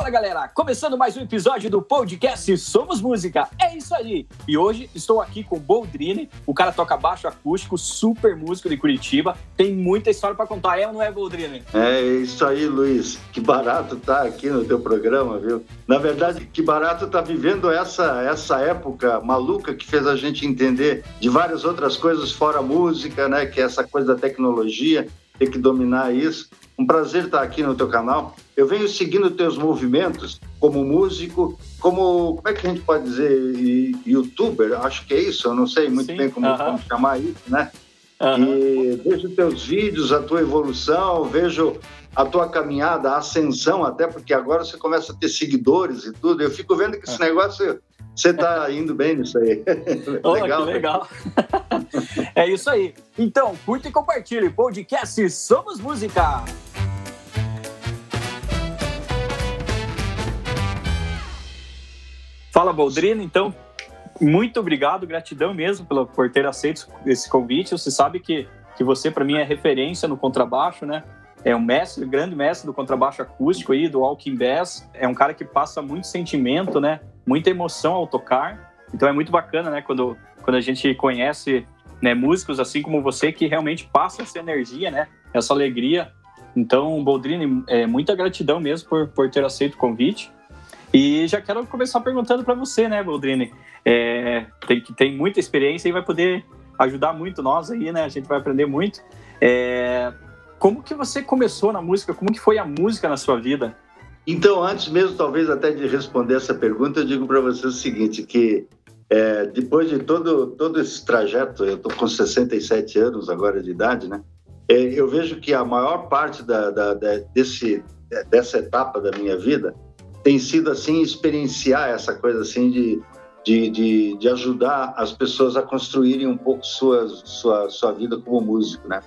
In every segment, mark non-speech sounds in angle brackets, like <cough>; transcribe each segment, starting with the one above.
Fala galera, começando mais um episódio do podcast Somos Música. É isso aí. E hoje estou aqui com o Boldrini, o cara toca baixo acústico, super músico de Curitiba. Tem muita história para contar, é ou não é, Boldrini? É isso aí, Luiz. Que barato tá aqui no teu programa, viu? Na verdade, que barato tá vivendo essa essa época maluca que fez a gente entender de várias outras coisas fora música, né? Que é essa coisa da tecnologia, ter que dominar isso. Um prazer estar aqui no teu canal. Eu venho seguindo teus movimentos como músico, como, como é que a gente pode dizer, youtuber, acho que é isso, eu não sei muito Sim, bem como, uh -huh. como, chamar isso, né? Uh -huh. E vejo teus vídeos, a tua evolução, vejo a tua caminhada, a ascensão, até porque agora você começa a ter seguidores e tudo. Eu fico vendo que esse negócio você está indo bem nisso aí. <laughs> Oh, <laughs> legal. Que legal. <laughs> é isso aí. Então, curta e compartilhe. Podcast Somos Música. Fala, Boldrino. Então, muito obrigado, gratidão mesmo pelo, por ter aceito esse convite. Você sabe que, que você, para mim, é referência no contrabaixo, né? É um mestre, grande mestre do contrabaixo acústico aí, do Walking Bass. É um cara que passa muito sentimento, né? Muita emoção ao tocar. Então é muito bacana, né? Quando, quando a gente conhece né, músicos assim como você que realmente passam essa energia, né? Essa alegria. Então, Boldrini, é, muita gratidão mesmo por, por ter aceito o convite. E já quero começar perguntando para você, né, Boldrini? É, tem, tem muita experiência e vai poder ajudar muito nós aí, né? A gente vai aprender muito. É, como que você começou na música? Como que foi a música na sua vida? Então, antes mesmo, talvez até de responder essa pergunta, eu digo para você o seguinte, que é, depois de todo, todo esse trajeto, eu estou com 67 anos agora de idade, né? É, eu vejo que a maior parte da, da, da, desse, dessa etapa da minha vida tem sido assim experienciar essa coisa assim de, de, de, de ajudar as pessoas a construírem um pouco sua, sua, sua vida como músico, né?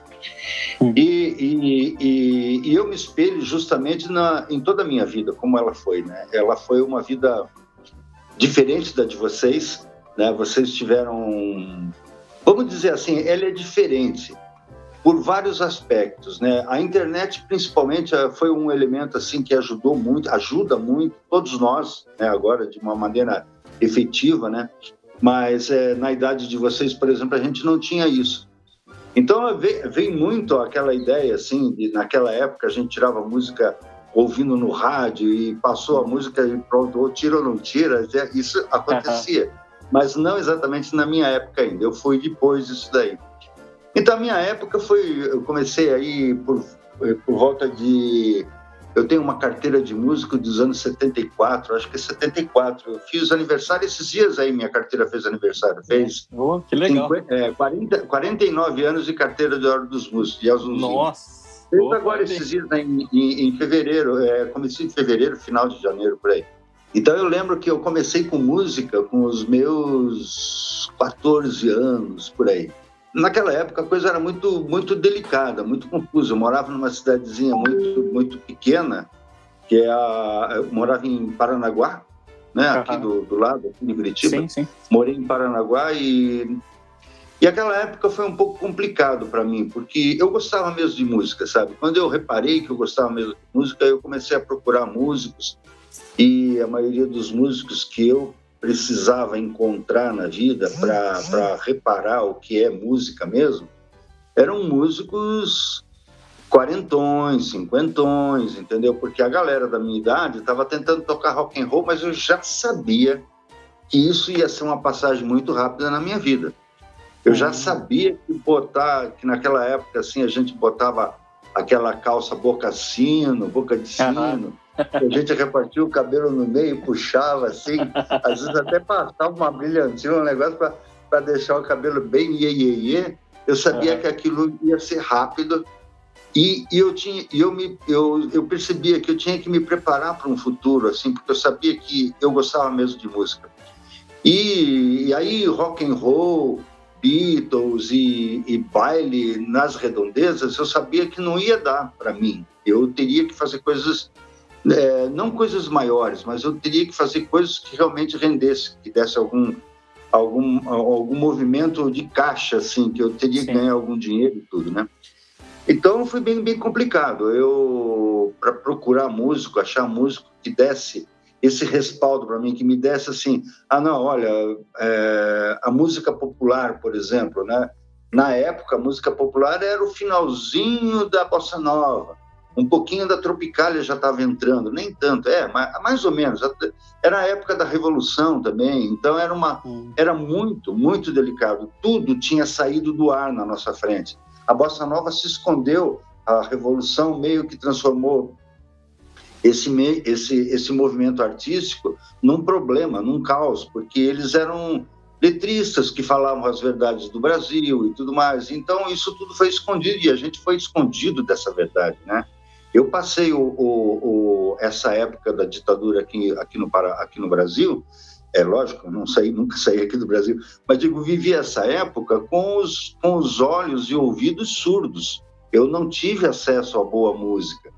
Hum. E, e, e, e, eu me espelho justamente na, em toda a minha vida, como ela foi, né? Ela foi uma vida diferente da de vocês, né? Vocês tiveram, vamos dizer assim, ela é diferente por vários aspectos, né? A internet, principalmente, eh, foi um elemento assim que ajudou muito, ajuda muito todos nós, né? Agora de uma maneira efetiva, né? Mas é, na idade de vocês, por exemplo, a gente não tinha isso. Então vem muito aquela ideia assim, de, naquela época a gente tirava música ouvindo no rádio e passou a música e pronto, ou tira ou não tira, isso acontecia. Mas não exatamente na minha época ainda, eu fui depois disso daí. Então, a minha época foi. Eu comecei aí por, por volta de. Eu tenho uma carteira de músico dos anos 74, acho que é 74. Eu fiz aniversário esses dias aí, minha carteira fez aniversário. Fez. Oh, que legal. 50, é, 40, 49 anos de carteira de Ordem dos Músicos, de Azulzinho. Nossa! Fez oh, agora esses dias né, em, em, em, fevereiro, é, comecei em fevereiro, final de janeiro, por aí. Então eu lembro que eu comecei com música com os meus 14 anos, por aí. Naquela época a coisa era muito muito delicada, muito confusa. Eu morava numa cidadezinha muito muito pequena, que é a eu morava em Paranaguá, né, uhum. aqui do, do lado, aqui de Curitiba. Sim, sim. Morei em Paranaguá e e aquela época foi um pouco complicado para mim, porque eu gostava mesmo de música, sabe? Quando eu reparei que eu gostava mesmo de música, eu comecei a procurar músicos e a maioria dos músicos que eu precisava encontrar na vida para reparar o que é música mesmo, eram músicos quarentões, cinquentões, entendeu? Porque a galera da minha idade estava tentando tocar rock and roll, mas eu já sabia que isso ia ser uma passagem muito rápida na minha vida. Eu já uhum. sabia que botar, que naquela época assim a gente botava aquela calça boca sino, boca de sino, uhum. A gente repartia o cabelo no meio, puxava assim, às vezes até passava uma brilhantina, um negócio para deixar o cabelo bem iê, iê, iê. Eu sabia uhum. que aquilo ia ser rápido e, e, eu tinha, eu me, eu, eu percebia que eu tinha que me preparar para um futuro, assim, porque eu sabia que eu gostava mesmo de música. E, e aí rock and roll, Beatles e, e baile nas redondezas, eu sabia que não ia dar para mim. Eu teria que fazer coisas é, não coisas maiores, mas eu teria que fazer coisas que realmente rendesse, que desse algum algum algum movimento de caixa, assim, que eu teria Sim. que ganhar algum dinheiro e tudo, né? Então foi bem, bem complicado. Eu, para procurar músico, achar músico que desse esse respaldo para mim, que me desse assim, ah, não, olha, é, a música popular, por exemplo, né? Na época, a música popular era o finalzinho da bossa nova, um pouquinho da tropicália já estava entrando, nem tanto, é, mais, mais ou menos. Era a época da revolução também, então era uma, era muito, muito delicado. Tudo tinha saído do ar na nossa frente. A bossa nova se escondeu, a revolução meio que transformou esse, esse, esse movimento artístico num problema, num caos, porque eles eram letristas que falavam as verdades do Brasil e tudo mais. Então, isso tudo foi escondido e a gente foi escondido dessa verdade, né? Eu passei o, o, o, essa época da ditadura aqui, aqui, no, aqui no Brasil, é lógico, não saí, nunca saí aqui do Brasil, mas digo, vivi essa época com os, com os olhos e ouvidos surdos. Eu não tive acesso a boa música.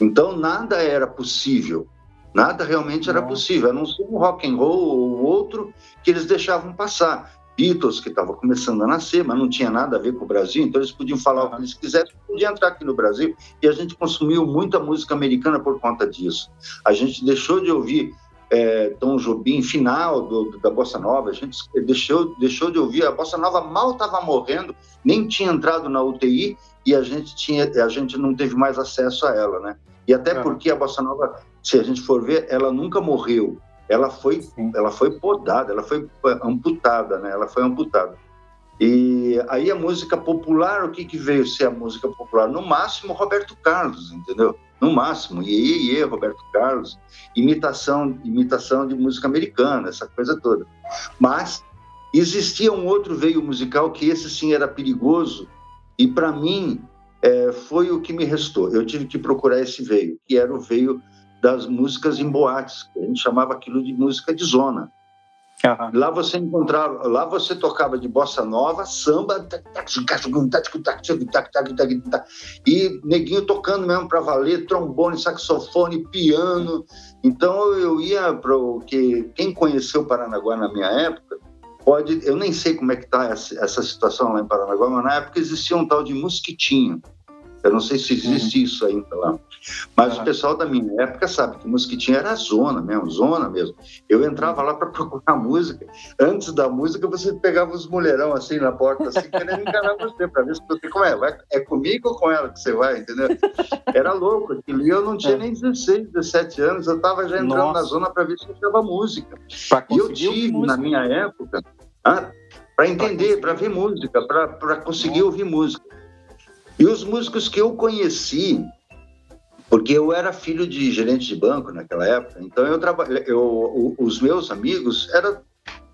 Então nada era possível, nada realmente era possível, a não ser um rock and roll ou outro que eles deixavam passar. Beatles, que estava começando a nascer, mas não tinha nada a ver com o Brasil, então eles podiam falar o que eles quisessem, podiam entrar aqui no Brasil, e a gente consumiu muita música americana por conta disso. A gente deixou de ouvir é, Tom Jobim, final do, da Bossa Nova, a gente deixou, deixou de ouvir, a Bossa Nova mal estava morrendo, nem tinha entrado na UTI, e a gente, tinha, a gente não teve mais acesso a ela, né? E até é. porque a bossa nova, se a gente for ver, ela nunca morreu. Ela foi, ela foi podada, ela foi amputada, né? Ela foi amputada. E aí a música popular, o que, que veio ser a música popular? No máximo, Roberto Carlos, entendeu? No máximo, iê, iê, Roberto Carlos, imitação, imitação de música americana, essa coisa toda. Mas existia um outro veio musical que esse sim era perigoso, e para mim é, foi o que me restou. Eu tive que procurar esse veio, que era o veio das músicas em boates, que a gente chamava aquilo de música de zona. Uhum. Lá você encontrava, lá você tocava de bossa nova, samba, e neguinho tocando mesmo para valer, trombone, saxofone, piano. Então eu ia para o que quem conheceu Paranaguá na minha época pode, eu nem sei como é que está essa, essa, situação lá em Paranaguá, mas na época existia um tal de mosquitinho. Eu não sei se existe uhum. isso ainda lá. Mas uhum. o pessoal da minha época sabe que mosquitinho era zona mesmo, zona mesmo. Eu entrava lá para <laughs> procurar música. Antes da música, você pegava os mulherão assim na porta, assim, querendo enganar você, para ver se você como é. Vai, é comigo ou com ela que você vai, entendeu? Era louco. Aquilo eu não tinha é. nem 16, 17 anos, eu estava já entrando Nossa. na zona para ver se eu achava música. E eu tive, na minha época, ah, para entender, para ver música, para conseguir Nossa. ouvir música. E os músicos que eu conheci, porque eu era filho de gerente de banco naquela época, então eu trabalhei, eu, os meus amigos era,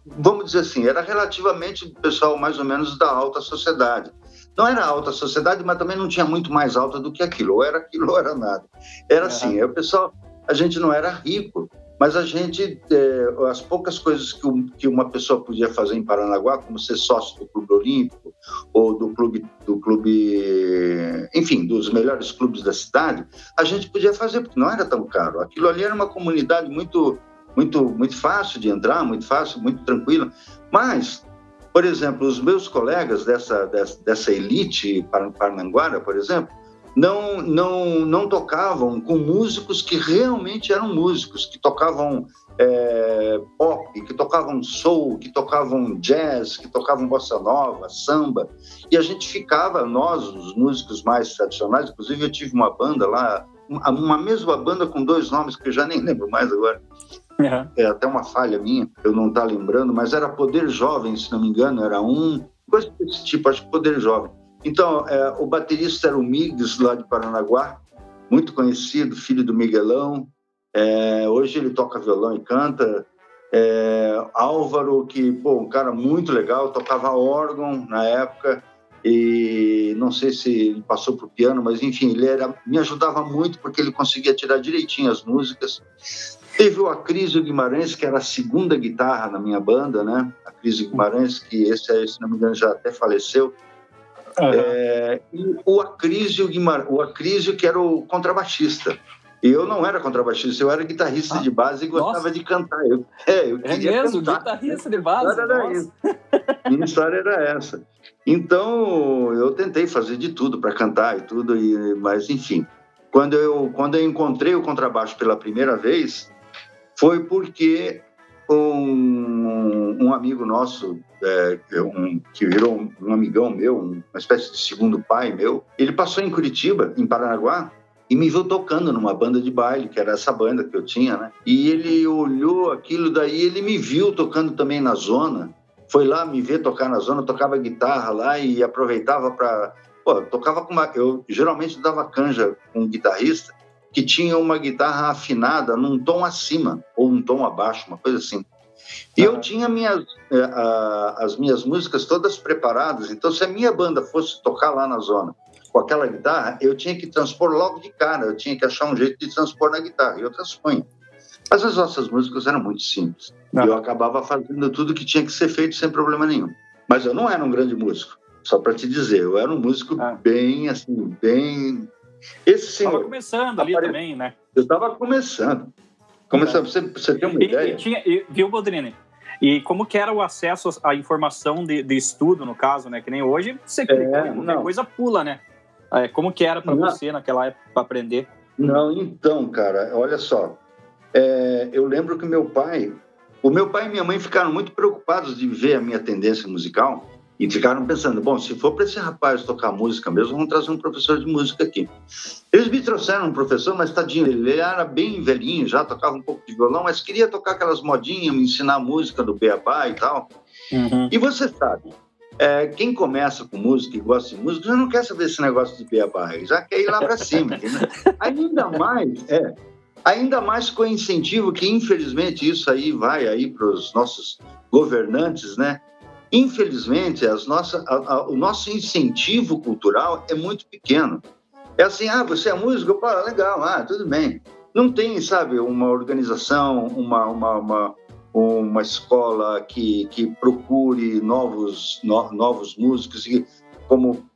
vamos dizer assim, era relativamente pessoal mais ou menos da alta sociedade. Não era alta sociedade, mas também não tinha muito mais alta do que aquilo, ou era aquilo ou era nada. Era assim, o pessoal, a gente não era rico, mas a gente, é, as poucas coisas que, que, uma pessoa podia fazer em Paranaguá, como ser sócio do Clube Olímpico ou do clube, do clube, enfim, dos melhores clubes da cidade, a gente podia fazer porque não era tão caro. Aquilo ali era uma comunidade muito, muito, muito fácil de entrar, muito fácil, muito tranquila. Mas, por exemplo, os meus colegas dessa, dessa, dessa elite parnanguara, por exemplo, não, não, não tocavam com músicos que realmente eram músicos, que tocavam é, pop, que tocavam soul, que tocavam jazz, que tocavam bossa nova, samba. E a gente ficava, nós, os músicos mais tradicionais, inclusive eu tive uma banda lá, uma mesma banda com dois nomes que eu já nem <laughs> lembro mais agora. Uhum. É até uma falha minha, eu não estou tá lembrando, mas era Poder Jovem, se não me engano, era um, coisa desse tipo, acho que Poder Jovem. Então, é, o baterista era o Migues, lá de Paranaguá, muito conhecido, filho do Miguelão. É, hoje ele toca violão e canta. É, Álvaro, que, pô, um cara muito legal, tocava órgão na época e não sei se ele passou para o piano, mas enfim, ele era, me ajudava muito porque ele conseguia tirar direitinho as músicas. Teve o Acrísio Guimarães, que era a segunda guitarra na minha banda, né? Acrísio Guimarães, que esse, se não me engano, já até faleceu. Uhum. É, e o Acrísio, Guimar... o Acrísio, que era o contrabaixista. E eu não era contrabaixista, eu era guitarrista ah, de base e gostava nossa. de cantar. Eu, é, eu é mesmo, cantar. guitarrista de base? Era isso. Minha história era essa. Então, eu tentei fazer de tudo para cantar e tudo, e, mas enfim. Quando eu, quando eu encontrei o contrabaixo pela primeira vez, foi porque um, um amigo nosso, é, um, que virou um, amigão meu, uma espécie de segundo pai meu, ele passou em Curitiba, em Paranaguá, e me viu tocando numa banda de baile, que era essa banda que eu tinha, né? E ele olhou aquilo daí, ele me viu tocando também na zona, foi lá me ver tocar na zona, tocava guitarra lá e aproveitava para. Pô, tocava com uma. Eu geralmente dava canja com um guitarrista que tinha uma guitarra afinada num tom acima ou um tom abaixo, uma coisa assim. E eu tinha minhas, eh, as minhas músicas todas preparadas, então se a minha banda fosse tocar lá na zona com aquela guitarra, eu tinha que transpor logo de cara, eu tinha que achar um jeito de transpor na guitarra, e eu transponho. Mas as nossas músicas eram muito simples, e eu acabava fazendo tudo que tinha que ser feito sem problema nenhum. Mas eu não era um grande músico, só para te dizer, eu era um músico ah. bem, assim, bem esse senhor. Estava começando ali também, né? Eu estava começando. Começando, é. você, você ter uma e, ideia. E tinha, e, viu, Bodrini? E como que era o acesso à informação de, de estudo, no caso, né? Que nem hoje, você é, qualquer coisa pula, né? É, como que era para você naquela época para aprender? Não, então, cara, olha só. É, eu lembro que meu pai, o meu pai e minha mãe ficaram muito preocupados de ver a minha tendência musical e ficaram pensando, bom, se for para esse rapaz tocar música mesmo, vamos trazer um professor de música aqui. Eles me trouxeram um professor, mas tadinho, ele era bem velhinho, já tocava um pouco de violão, mas queria tocar aquelas modinhas, me ensinar música do beabá e tal. Uhum. E você sabe, é, quem começa com música e gosta de música já não quer saber esse negócio de beabá, já quer ir lá para cima. <laughs> ainda mais, é, ainda mais com o incentivo que, infelizmente, isso aí vai aí para os nossos governantes, né? Infelizmente, as nossas, a, a, o nosso incentivo cultural é muito pequeno. É assim, ah, você é músico? Pô, legal, ah, tudo bem. Não tem, sabe, uma organização, uma, uma, uma, uma escola que, que procure novos, no, novos músicos, como,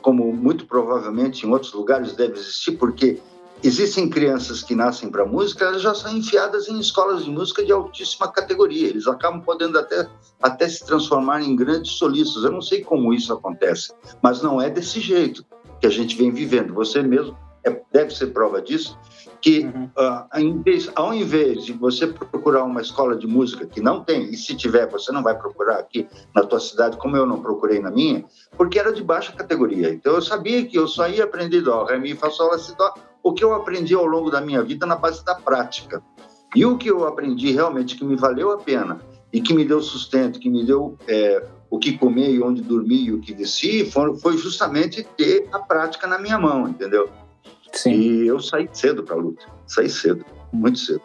como muito provavelmente em outros lugares deve existir, porque Existem crianças que nascem para música, elas já são enfiadas em escolas de música de altíssima categoria. Eles acabam podendo até, até se transformar em grandes solistas. Eu não sei como isso acontece, mas não é desse jeito que a gente vem vivendo. Você mesmo é, deve ser prova disso, que uhum. uh, invés, ao invés de você procurar uma escola de música que não tem, e se tiver, você não vai procurar aqui na tua cidade, como eu não procurei na minha, porque era de baixa categoria. Então eu sabia que eu só ia aprender dó, ré, mi, fá, sol, lá, si, dó, o que eu aprendi ao longo da minha vida na base da prática. E o que eu aprendi realmente que me valeu a pena e que me deu sustento, que me deu é, o que comer e onde dormir e o que vestir, foi justamente ter a prática na minha mão, entendeu? Sim. E eu saí cedo para a luta, saí cedo, muito cedo.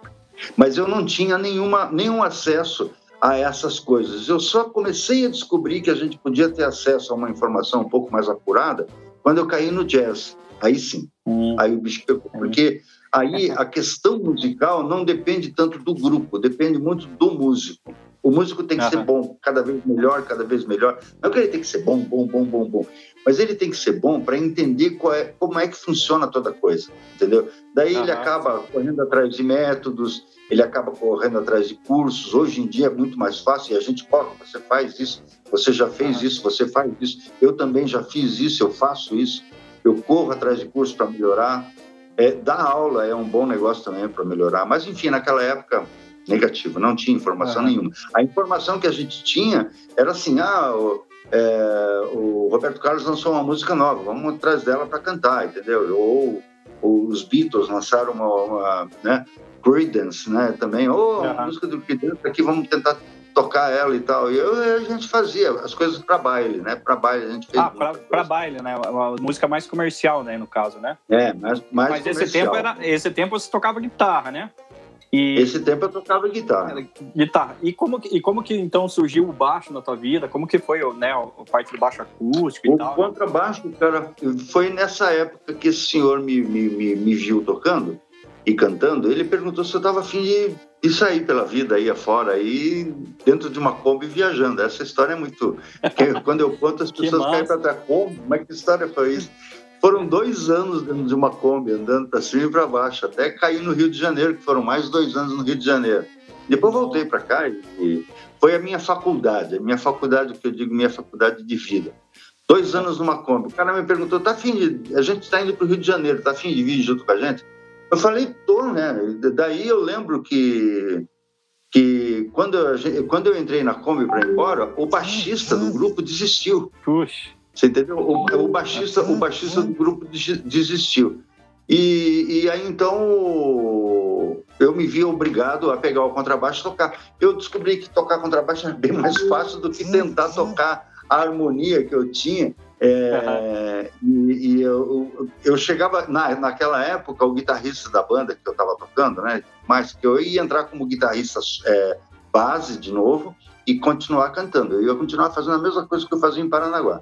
Mas eu não tinha nenhuma, nenhum acesso a essas coisas. Eu só comecei a descobrir que a gente podia ter acesso a uma informação um pouco mais apurada quando eu caí no jazz. Aí sim. Hum. Aí o bicho pegou. Hum. Porque aí a questão musical não depende tanto do grupo, depende muito do músico. O músico tem que uhum. ser bom, cada vez melhor, cada vez melhor. Não é que ele tem que ser bom, bom, bom, bom, bom. Mas ele tem que ser bom para entender é, como é que funciona toda coisa, entendeu? Daí uhum. ele acaba correndo atrás de métodos, ele acaba correndo atrás de cursos. Hoje em dia é muito mais fácil e a gente corre, você faz isso, você já fez uhum. isso, você faz isso. Eu também já fiz isso, eu faço isso eu corro atrás de cursos para melhorar. É, dar aula é um bom negócio também para melhorar, mas enfim, naquela época, negativo, não tinha informação nenhuma. A informação que a gente tinha era assim: ah, o, é, o Roberto Carlos lançou uma música nova, vamos atrás dela para cantar, entendeu? Ou, ou, os Beatles lançaram uma, uma né? Creedence, né? Também, ou oh, a música do Creedence aqui, vamos tentar tocar ela e tal. E eu, a gente fazia as coisas para baile, né? Para baile a gente fez. Ah, para baile, né? Uma música mais comercial, né? No caso, né? É, mais, mais Mas comercial. esse tempo, era, esse tempo você tocava guitarra, né? E... Esse tempo eu tocava guitarra. Guitarra. E como, que, e como que então surgiu o baixo na tua vida? Como que foi né, a parte do baixo acústico e o tal? O contrabaixo, cara, foi nessa época que esse senhor me, me, me, me viu tocando e cantando. Ele perguntou se eu estava afim de e sair pela vida aí afora, aí dentro de uma Kombi viajando. Essa história é muito. <laughs> quando eu conto, as pessoas caem para trás. Como? Como é que história foi isso? Foram dois anos dentro de uma Kombi, andando para cima e para baixo, até cair no Rio de Janeiro, que foram mais dois anos no Rio de Janeiro. Depois voltei para cá e foi a minha faculdade, a minha faculdade, que eu digo minha faculdade de vida. Dois anos numa Kombi. O cara me perguntou, tá afim de... A gente está indo para o Rio de Janeiro, tá afim de vir junto com a gente? Eu falei, tô, né? Daí eu lembro que que quando eu, quando eu entrei na Kombi para ir embora, o baixista do grupo desistiu. Puxa. Você entendeu? O, o, baixista, o baixista do grupo desistiu. E, e aí então eu me vi obrigado a pegar o contrabaixo e tocar. Eu descobri que tocar contrabaixo era bem mais fácil do que tentar tocar a harmonia que eu tinha. É, uhum. <laughs> e, e eu, eu, chegava, na, naquela época, o guitarrista da banda que eu estava tocando, né? Mas que eu ia entrar como guitarrista é, base de novo e continuar cantando. Eu ia continuar fazendo a mesma coisa que eu fazia em Paranaguá.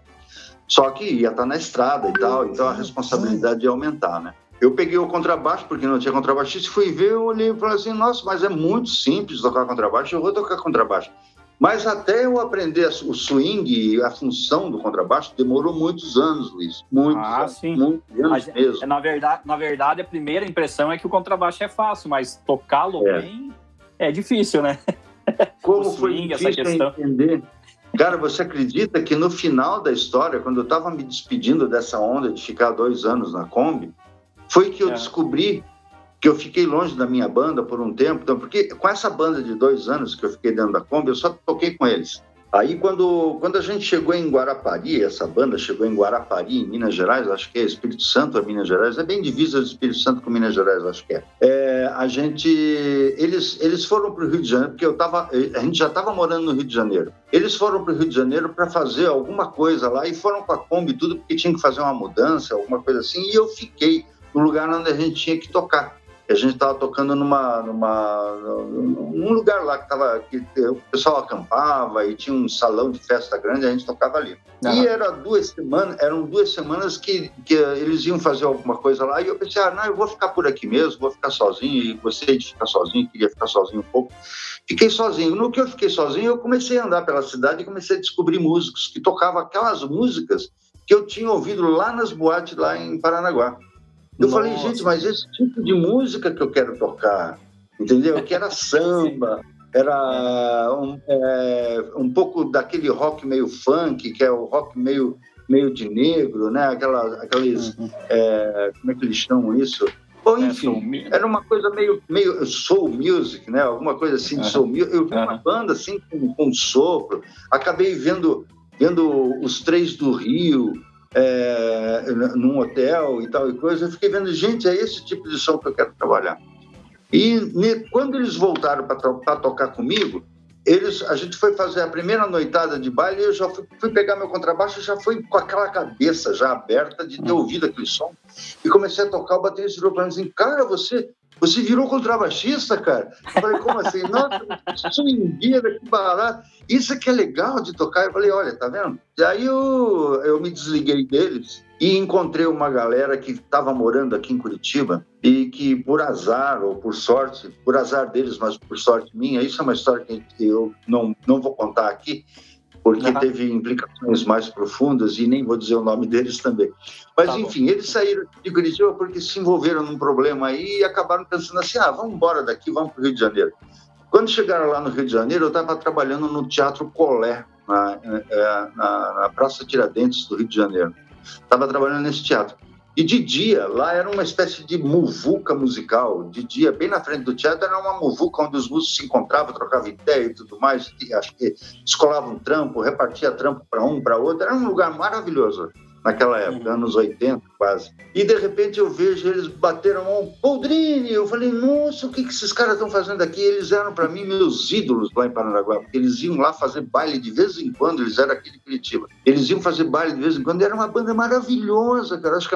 Só que ia estar na estrada e tal, então a responsabilidade ia aumentar, né? Eu peguei o contrabaixo, porque não tinha contrabaixista, fui ver, eu olhei e falei assim, nossa, mas é muito simples tocar contrabaixo, eu vou tocar contrabaixo. Mas até eu aprender o swing e a função do contrabaixo, demorou muitos anos, Luiz. Muitos ah, anos, sim. muitos anos a, mesmo. Na verdade, na verdade, a primeira impressão é que o contrabaixo é fácil, mas tocá-lo é. bem é difícil, né? <laughs> Como swing, foi difícil essa questão. entender Cara, você acredita que no final da história, quando eu estava me despedindo dessa onda de ficar dois anos na Kombi, foi que eu é. descobri que eu fiquei longe da minha banda por um tempo. Então, porque com essa banda de dois anos que eu fiquei dentro da Kombi, eu só toquei com eles. Aí, quando, quando a gente chegou em Guarapari, essa banda chegou em Guarapari, em Minas Gerais, acho que é Espírito Santo, é Minas Gerais, é bem divisa de Espírito Santo com Minas Gerais, acho que é. é a gente, eles, eles foram para o Rio de Janeiro, porque eu tava, a gente já estava morando no Rio de Janeiro. Eles foram para o Rio de Janeiro para fazer alguma coisa lá e foram com a Kombi tudo, porque tinha que fazer uma mudança, alguma coisa assim, e eu fiquei no lugar onde a gente tinha que tocar a gente estava tocando numa, numa, num lugar lá que, tava, que o pessoal acampava e tinha um salão de festa grande, a gente tocava ali. Uhum. E era duas semanas, eram duas semanas que, que eles iam fazer alguma coisa lá e eu pensei, ah, não, eu vou ficar por aqui mesmo, vou ficar sozinho, e gostei de ficar sozinho, queria ficar sozinho um pouco. Fiquei sozinho. No que eu fiquei sozinho, eu comecei a andar pela cidade e comecei a descobrir músicos que tocavam aquelas músicas que eu tinha ouvido lá nas boates lá em Paranaguá. Eu Nossa. falei, gente, mas esse tipo de música que eu quero tocar, entendeu? Que era <laughs> samba, era um, é, um pouco daquele rock meio funk, que é o rock meio, meio de negro, né? Aquela, aqueles, uhum. é, como é que eles chamam isso? Ou, é, enfim, era uma coisa meio, meio soul music, né? Alguma coisa assim de soul music. Eu vi uma banda assim com, com sopro. Acabei vendo, vendo os Três do Rio, é, num hotel e tal e coisa, eu fiquei vendo, gente, é esse tipo de som que eu quero trabalhar. E ne, quando eles voltaram para tocar comigo, eles, a gente foi fazer a primeira noitada de baile e eu já fui, fui pegar meu contrabaixo e já fui com aquela cabeça já aberta de ter hum. ouvido aquele som. E comecei a tocar, o baterista virou para mim assim, cara, você você virou contrabaixista, cara? Eu falei, como assim? Nossa, swingueira, que barato. Isso é que é legal de tocar. Eu falei, olha, tá vendo? E aí eu, eu me desliguei deles e encontrei uma galera que estava morando aqui em Curitiba e que, por azar ou por sorte, por azar deles, mas por sorte minha, isso é uma história que eu não, não vou contar aqui, porque uhum. teve implicações mais profundas e nem vou dizer o nome deles também. Mas, tá enfim, eles saíram de Curitiba porque se envolveram num problema aí e acabaram pensando assim: ah, vamos embora daqui, vamos para o Rio de Janeiro. Quando chegaram lá no Rio de Janeiro, eu estava trabalhando no Teatro Colé, na, é, na, na Praça Tiradentes do Rio de Janeiro. Estava trabalhando nesse teatro. E de dia, lá era uma espécie de muvuca musical. De dia, bem na frente do teatro, era uma muvuca onde os músicos se encontravam, trocavam ideia e tudo mais. Acho que escolavam trampo, repartia trampo para um, para outro. Era um lugar maravilhoso naquela época, uhum. anos 80 quase. E de repente eu vejo eles bateram a mão, Poldrini! Eu falei, nossa, o que, que esses caras estão fazendo aqui? Eles eram para mim meus ídolos lá em Paranaguá, porque eles iam lá fazer baile de vez em quando, eles eram aqui de Curitiba. Eles iam fazer baile de vez em quando, era uma banda maravilhosa, cara. Acho que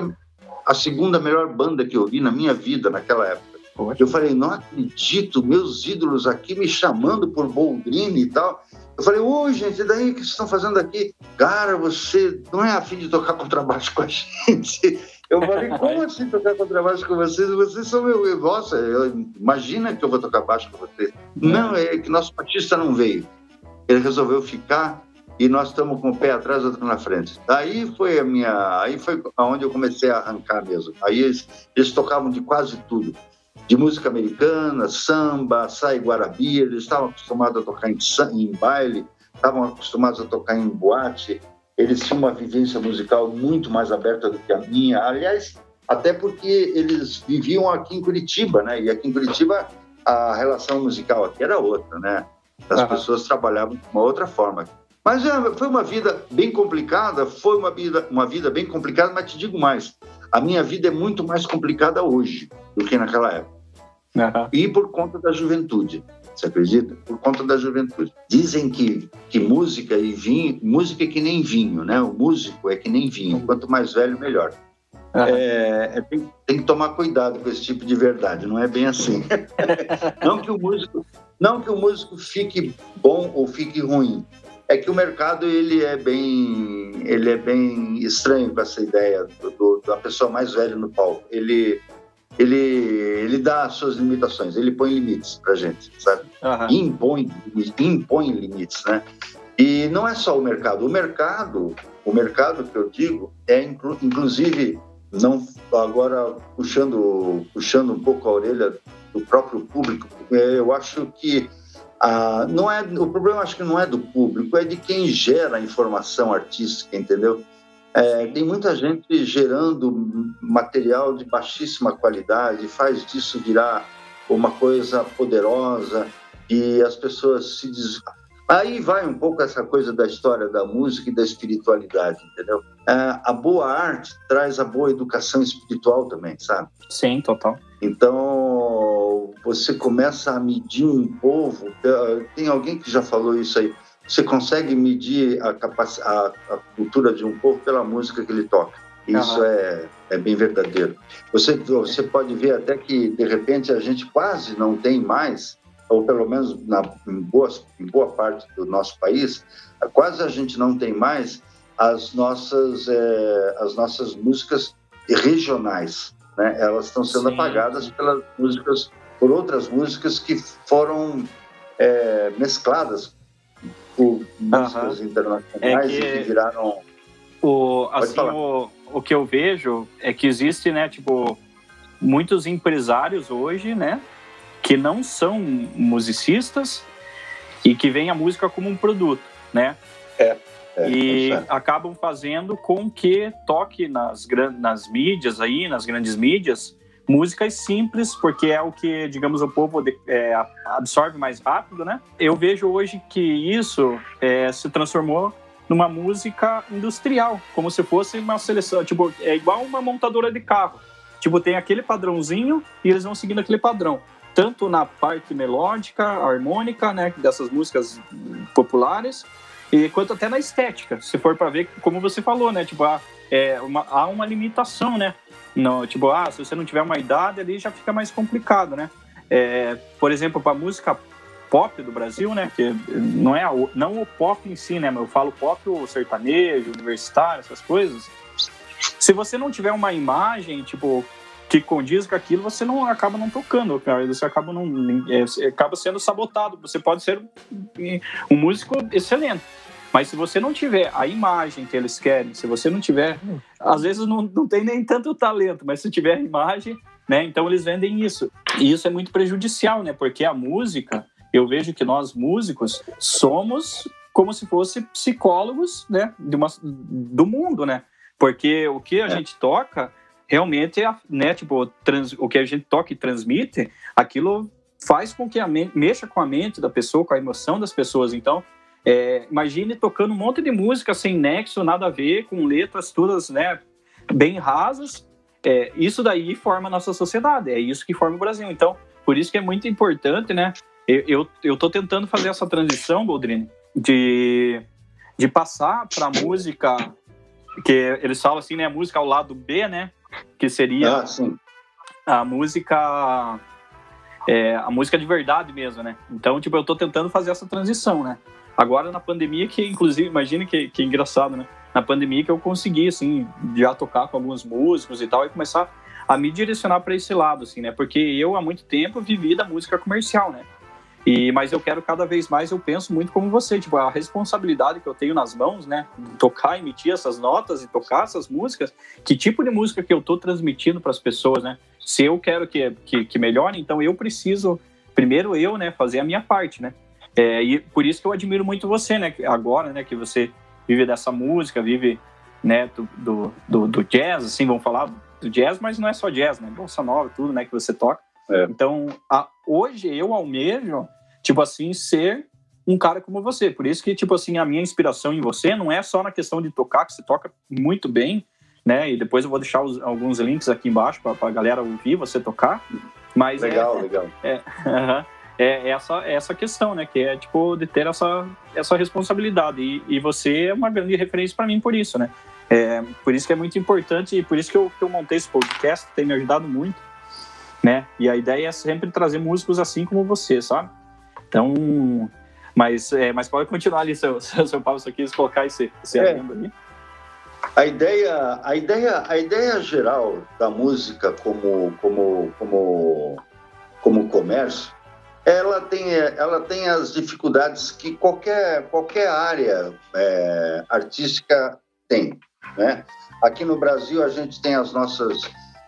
a, segunda melhor banda que eu vi na minha vida naquela época. Eu falei, não acredito, meus ídolos aqui me chamando por Boldrini e tal. Eu falei, ô gente, e daí o que vocês estão fazendo aqui? Cara, você não é afim de tocar <laughs> contrabaixo com a gente? Eu falei, como assim tocar contrabaixo com vocês? Vocês são meu. Nossa, eu, imagina que eu vou tocar baixo com vocês. Não, é que nosso batista não veio. Ele resolveu ficar e nós estamos com o pé atrás e outro na frente. Aí foi a minha, aí foi aonde eu comecei a arrancar mesmo. Aí eles, eles tocavam de quase tudo, de música americana, samba, sai guarabira, eles estavam acostumados a tocar em, em baile, estavam acostumados a tocar em boate, eles tinham uma vivência musical muito mais aberta do que a minha. Aliás, até porque eles viviam aqui em Curitiba, né? E aqui em Curitiba a relação musical aqui era outra, né? As uhum. pessoas trabalhavam de uma outra forma. Mas foi uma vida bem complicada, foi uma vida, uma vida bem complicada, mas te digo mais, a minha vida é muito mais complicada hoje do que naquela época. Uhum. E por conta da juventude, você acredita? Por conta da juventude. Dizem que, que música e vinho, música é que nem vinho, né? O músico é que nem vinho, quanto mais velho, melhor. Uhum. É, é, tem, tem, que tomar cuidado com esse tipo de verdade, não é bem assim. <laughs> não que o músico, não que o músico fique bom ou fique ruim, é que o mercado ele é bem ele é bem estranho com essa ideia do, do, da pessoa mais velha no palco. Ele ele ele dá as suas limitações ele põe limites para gente sabe? Uhum. impõe impõe limites né? E não é só o mercado. O mercado o mercado que eu digo é inclu, inclusive não agora puxando puxando um pouco a orelha do próprio público eu acho que ah, não é, o problema acho que não é do público, é de quem gera a informação artística, entendeu? É, tem muita gente gerando material de baixíssima qualidade, faz disso virar uma coisa poderosa e as pessoas se des... Aí vai um pouco essa coisa da história da música e da espiritualidade, entendeu? É, a boa arte traz a boa educação espiritual também, sabe? Sim, total. Então, você começa a medir um povo. Tem alguém que já falou isso aí. Você consegue medir a, a, a cultura de um povo pela música que ele toca. Isso uhum. é, é bem verdadeiro. Você, você pode ver até que, de repente, a gente quase não tem mais, ou pelo menos na, em, boa, em boa parte do nosso país, quase a gente não tem mais as nossas, é, as nossas músicas regionais né? Elas estão sendo Sim. apagadas pelas músicas, por outras músicas que foram é, mescladas por músicas internacionais é que... e que viraram. O, assim, o, o que eu vejo é que existe, né, tipo, muitos empresários hoje, né, que não são musicistas e que veem a música como um produto, né? É. É, e é acabam fazendo com que toque nas, nas mídias aí, nas grandes mídias, músicas simples, porque é o que, digamos, o povo é, absorve mais rápido, né? Eu vejo hoje que isso é, se transformou numa música industrial, como se fosse uma seleção, tipo, é igual uma montadora de carro. Tipo, tem aquele padrãozinho e eles vão seguindo aquele padrão. Tanto na parte melódica, harmônica, né, dessas músicas populares, e quanto até na estética, se for para ver, como você falou, né? Tipo, há, é, uma, há uma limitação, né? No, tipo, ah, se você não tiver uma idade ali já fica mais complicado, né? É, por exemplo, para música pop do Brasil, né? Que não é a, não o pop em si, né? Eu falo pop, o sertanejo, universitário, essas coisas. Se você não tiver uma imagem, tipo, que condiz com aquilo, você não acaba não tocando. Você acaba não é, acaba sendo sabotado. Você pode ser um músico excelente, mas se você não tiver a imagem que eles querem, se você não tiver, às vezes não, não tem nem tanto talento, mas se tiver a imagem, né? Então eles vendem isso. E isso é muito prejudicial, né? Porque a música, eu vejo que nós músicos somos como se fosse psicólogos, né, de uma, do mundo, né? Porque o que a é. gente toca realmente, né, tipo, trans, o que a gente toca e transmite, aquilo faz com que a mente, mexa com a mente da pessoa, com a emoção das pessoas. Então, é, imagine tocando um monte de música sem nexo, nada a ver, com letras todas, né, bem rasas. É, isso daí forma a nossa sociedade, é isso que forma o Brasil. Então, por isso que é muito importante, né? Eu, tô tentando fazer essa transição, Boldrini, de, de passar para música, que eles falam assim, né, música ao lado B, né? que seria ah, a música é, a música de verdade mesmo, né? Então, tipo, eu tô tentando fazer essa transição, né? Agora na pandemia, que inclusive, imagine que, que engraçado, né? Na pandemia que eu consegui, assim, já tocar com alguns músicos e tal, e começar a me direcionar para esse lado, assim, né? Porque eu, há muito tempo, vivi da música comercial, né? E, mas eu quero cada vez mais, eu penso muito como você, tipo, a responsabilidade que eu tenho nas mãos, né? Tocar, emitir essas notas e tocar essas músicas. Que tipo de música que eu tô transmitindo para as pessoas, né? Se eu quero que, que, que melhore, então eu preciso, primeiro eu, né, fazer a minha parte, né? É, e por isso que eu admiro muito você, né? Agora, né, que você vive dessa música, vive, né, do, do, do, do jazz, assim, vamos falar do jazz, mas não é só jazz, né? Bolsa nova, tudo, né, que você toca. É. Então, a, hoje eu almejo, tipo assim, ser um cara como você. Por isso que, tipo assim, a minha inspiração em você não é só na questão de tocar, que você toca muito bem, né? E depois eu vou deixar os, alguns links aqui embaixo para a galera ouvir você tocar. Mas legal, é, legal. <laughs> É, é, essa, essa questão, né? Que é, tipo, de ter essa, essa responsabilidade. E, e você é uma grande referência para mim por isso, né? É, por isso que é muito importante e por isso que eu, que eu montei esse podcast, tem me ajudado muito né? E a ideia é sempre trazer músicos assim como você, sabe? Então, mas, é, mas pode continuar ali, seu, <laughs> seu, seu Paulo, se quis colocar esse, esse é. ali. A ideia, a ideia, a ideia geral da música como, como, como, como comércio, ela tem, ela tem as dificuldades que qualquer, qualquer área é, artística tem, né? Aqui no Brasil a gente tem as nossas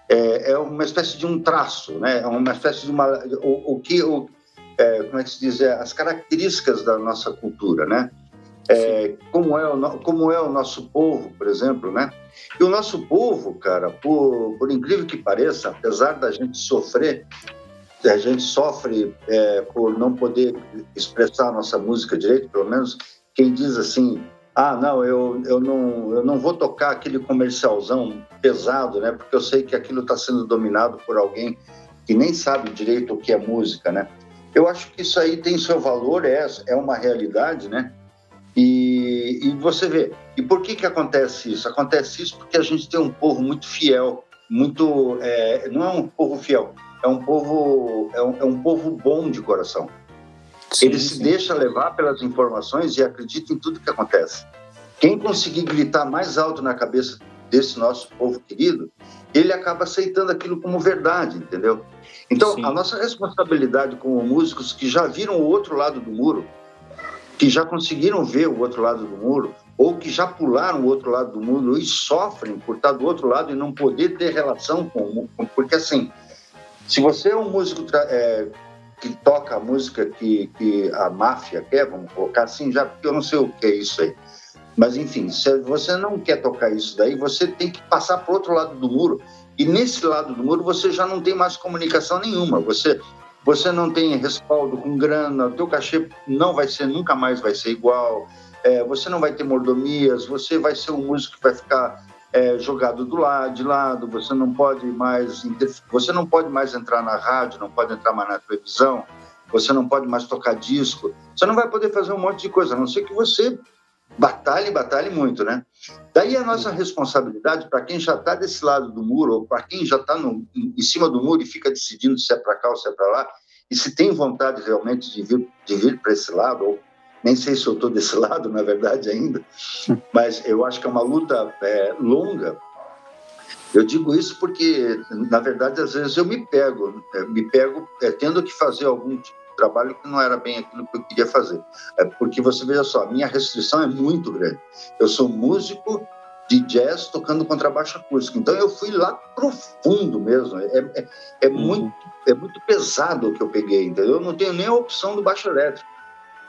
é, é, uma espécie de um traço, né? É uma espécie de uma o, o que o, é, como é que se diz é, as características da nossa cultura, né? É, como é o como é o nosso povo, por exemplo, né? E o nosso povo, cara, por, por incrível que pareça, apesar da gente sofrer, a gente sofre é, por não poder expressar nossa música direito, pelo menos quem diz assim, ah, não, eu, eu não, eu não vou tocar aquele comercialzão pesado, né? Porque eu sei que aquilo está sendo dominado por alguém que nem sabe direito o que é música, né? Eu acho que isso aí tem seu valor, é, é uma realidade, né? E, e você vê. E por que que acontece isso? Acontece isso porque a gente tem um povo muito fiel, muito é, não é um povo fiel, é um povo é um, é um povo bom de coração. Sim, ele sim. se deixa levar pelas informações e acredita em tudo que acontece. Quem conseguir gritar mais alto na cabeça desse nosso povo querido, ele acaba aceitando aquilo como verdade, entendeu? Então, sim. a nossa responsabilidade como músicos que já viram o outro lado do muro, que já conseguiram ver o outro lado do muro, ou que já pularam o outro lado do muro e sofrem por estar do outro lado e não poder ter relação com o Porque, assim, se você é um músico é, que toca a música que, que a máfia quer, vamos colocar assim, já porque eu não sei o que é isso aí. Mas, enfim, se você não quer tocar isso daí, você tem que passar para o outro lado do muro. E nesse lado do muro você já não tem mais comunicação nenhuma. Você, você não tem respaldo com grana, o teu cachê não vai ser, nunca mais vai ser igual. É, você não vai ter mordomias, você vai ser um músico que vai ficar é, jogado do lado, de lado, você não pode mais você não pode mais entrar na rádio, não pode entrar mais na televisão, você não pode mais tocar disco, você não vai poder fazer um monte de coisa, a não ser que você batalhe, batalhe muito, né? Daí a nossa responsabilidade para quem já está desse lado do muro ou para quem já está em cima do muro e fica decidindo se é para cá ou se é para lá e se tem vontade realmente de vir, de vir para esse lado ou nem sei se eu estou desse <laughs> lado, na verdade, ainda, mas eu acho que é uma luta é, longa. Eu digo isso porque, na verdade, às vezes eu me pego, é, me pego é, tendo que fazer algum tipo de trabalho que não era bem aquilo que eu queria fazer. É, porque você veja só, a minha restrição é muito grande. Eu sou músico de jazz tocando contrabaixo acústico. Então eu fui lá profundo mesmo. É, é, é uhum. muito, é muito pesado o que eu peguei, entendeu? Eu não tenho nem a opção do baixo elétrico.